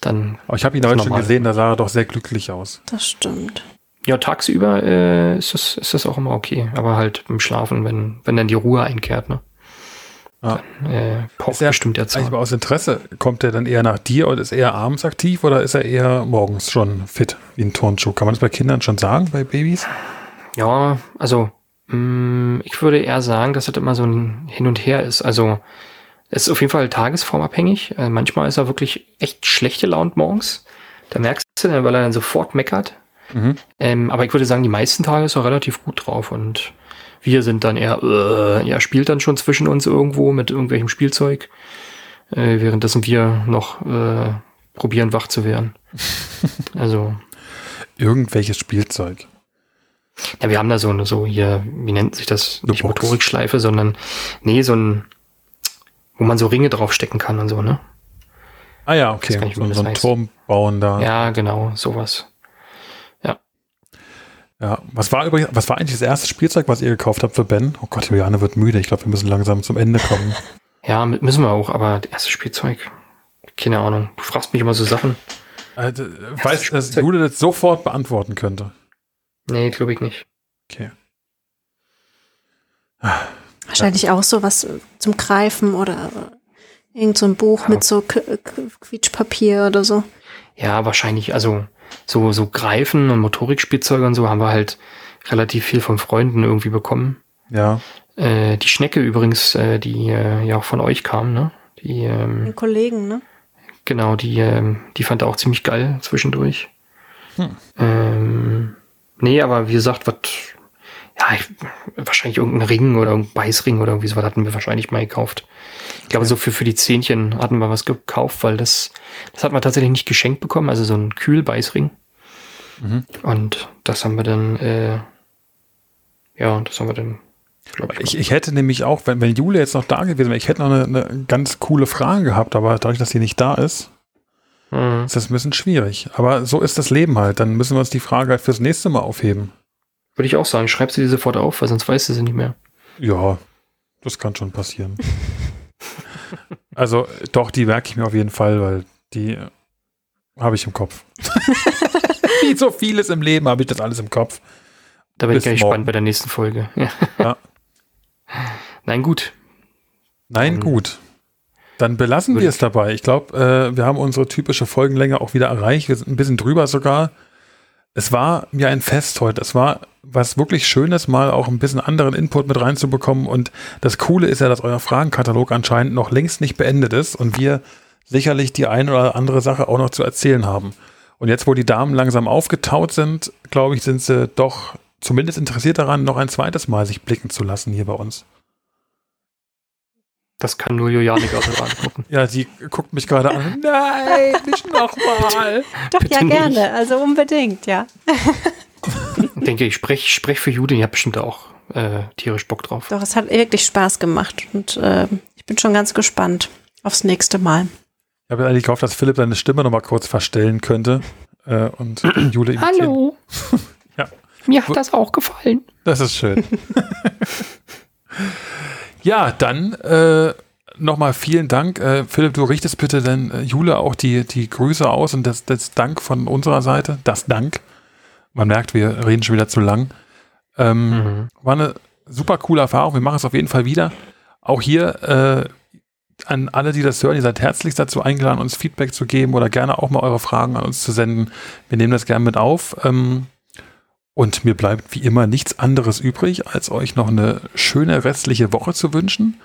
Dann, Aber ich habe ihn heute schon gesehen, da sah er doch sehr glücklich aus. Das stimmt. Ja, tagsüber äh, ist, das, ist das auch immer okay. Aber halt im Schlafen, wenn, wenn dann die Ruhe einkehrt, ne? Ja. Dann, äh, pocht Ist er- bestimmt der Zahn. mal aus Interesse, kommt er dann eher nach dir und ist er abends aktiv oder ist er eher morgens schon fit wie ein Turnschuh? Kann man das bei Kindern schon sagen, bei Babys? Ja, also mh, ich würde eher sagen, dass das immer so ein Hin und Her ist. Also es ist auf jeden Fall tagesformabhängig. Äh, manchmal ist er wirklich echt schlecht gelaunt morgens. Da merkst du dann, weil er dann sofort meckert. Mhm. Ähm, aber ich würde sagen, die meisten Tage ist er relativ gut drauf und wir sind dann eher, äh, er spielt dann schon zwischen uns irgendwo mit irgendwelchem Spielzeug, äh, währenddessen wir noch äh, probieren wach zu werden. also Irgendwelches Spielzeug. Ja, wir haben da so eine, so hier, wie nennt sich das? Eine Nicht Box. Motorikschleife, sondern, nee, so ein, wo man so Ringe draufstecken kann und so, ne? Ah ja, okay. Nicht, so, so das ein heißt. Turm bauen da. Ja, genau, sowas. Ja, was war übrigens, was war eigentlich das erste Spielzeug, was ihr gekauft habt für Ben? Oh Gott, Juliane wird müde. Ich glaube, wir müssen langsam zum Ende kommen. Ja, müssen wir auch, aber das erste Spielzeug, keine Ahnung. Du fragst mich immer so Sachen. äh, d- weiß, dass. Jule das sofort beantworten könnte. Nee, glaube ich nicht. Okay. Wahrscheinlich auch so was zum Greifen oder irgend so ein Buch Ja. mit so Quietschpapier oder so. Ja, wahrscheinlich, also so, so Greifen und Motorikspielzeuge und so haben wir halt relativ viel von Freunden irgendwie bekommen. Ja. Äh, die Schnecke übrigens, äh, die äh, ja auch von euch kam, ne? Die, ähm, Den Kollegen, ne? Genau, die, ähm, die fand er auch ziemlich geil zwischendurch. Hm. Ähm, nee, aber wie gesagt, was, ja, ich, wahrscheinlich irgendein Ring oder irgendein Beißring oder irgendwie sowas hatten wir wahrscheinlich mal gekauft. Ich glaube, so für, für die Zähnchen hatten wir was gekauft, weil das, das hat man tatsächlich nicht geschenkt bekommen, also so ein Kühlbeißring. Mhm. Und das haben wir dann, äh, ja, das haben wir dann, glaube ich, Ich, ich hätte nämlich auch, wenn, wenn Jule jetzt noch da gewesen wäre, ich hätte noch eine, eine ganz coole Frage gehabt, aber dadurch, dass sie nicht da ist, Mhm. ist das ein bisschen schwierig. Aber so ist das Leben halt. Dann müssen wir uns die Frage halt fürs nächste Mal aufheben. Würde ich auch sagen, schreib sie dir sofort auf, weil sonst weißt du sie nicht mehr. Ja, das kann schon passieren. also doch, die merke ich mir auf jeden Fall, weil die äh, habe ich im Kopf. Wie so vieles im Leben habe ich das alles im Kopf. Da bin Bis ich gespannt bei der nächsten Folge. Ja. Ja. Nein, gut. Nein, Ähm, gut. Dann belassen wir es dabei. Ich glaube, äh, wir haben unsere typische Folgenlänge auch wieder erreicht. Wir sind ein bisschen drüber sogar. Es war mir ein Fest heute. Es war was wirklich Schönes, mal auch ein bisschen anderen Input mit reinzubekommen. Und das Coole ist ja, dass euer Fragenkatalog anscheinend noch längst nicht beendet ist und wir sicherlich die eine oder andere Sache auch noch zu erzählen haben. Und jetzt, wo die Damen langsam aufgetaut sind, glaube ich, sind sie doch zumindest interessiert daran, noch ein zweites Mal sich blicken zu lassen hier bei uns. Das kann nur Juliane gerade beantworten. Ja, sie guckt mich gerade an. Nein, nicht nochmal. Doch, Bitte ja, nicht. gerne. Also unbedingt, ja. Ich denke, ich spreche sprech für Jude, ihr habt bestimmt auch äh, tierisch Bock drauf. Doch, es hat wirklich Spaß gemacht. Und äh, ich bin schon ganz gespannt aufs nächste Mal. Ich habe eigentlich gehofft, dass Philipp seine Stimme nochmal kurz verstellen könnte. Äh, und Jule imitieren. Hallo. Ja. Mir hat das auch gefallen. Das ist schön. ja, dann äh, nochmal vielen Dank. Äh, Philipp, du richtest bitte denn äh, Jule auch die, die Grüße aus und das, das Dank von unserer Seite. Das Dank. Man merkt, wir reden schon wieder zu lang. Ähm, Mhm. War eine super coole Erfahrung. Wir machen es auf jeden Fall wieder. Auch hier äh, an alle, die das hören, ihr seid herzlich dazu eingeladen, uns Feedback zu geben oder gerne auch mal eure Fragen an uns zu senden. Wir nehmen das gerne mit auf. Ähm, und mir bleibt wie immer nichts anderes übrig, als euch noch eine schöne restliche Woche zu wünschen.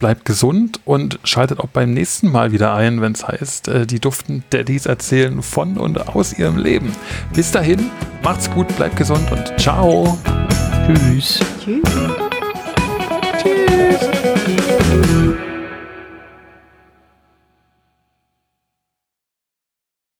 Bleibt gesund und schaltet auch beim nächsten Mal wieder ein, wenn es heißt, äh, die duften Daddies erzählen von und aus ihrem Leben. Bis dahin, macht's gut, bleibt gesund und ciao. Tschüss. Tschüss. Tschüss.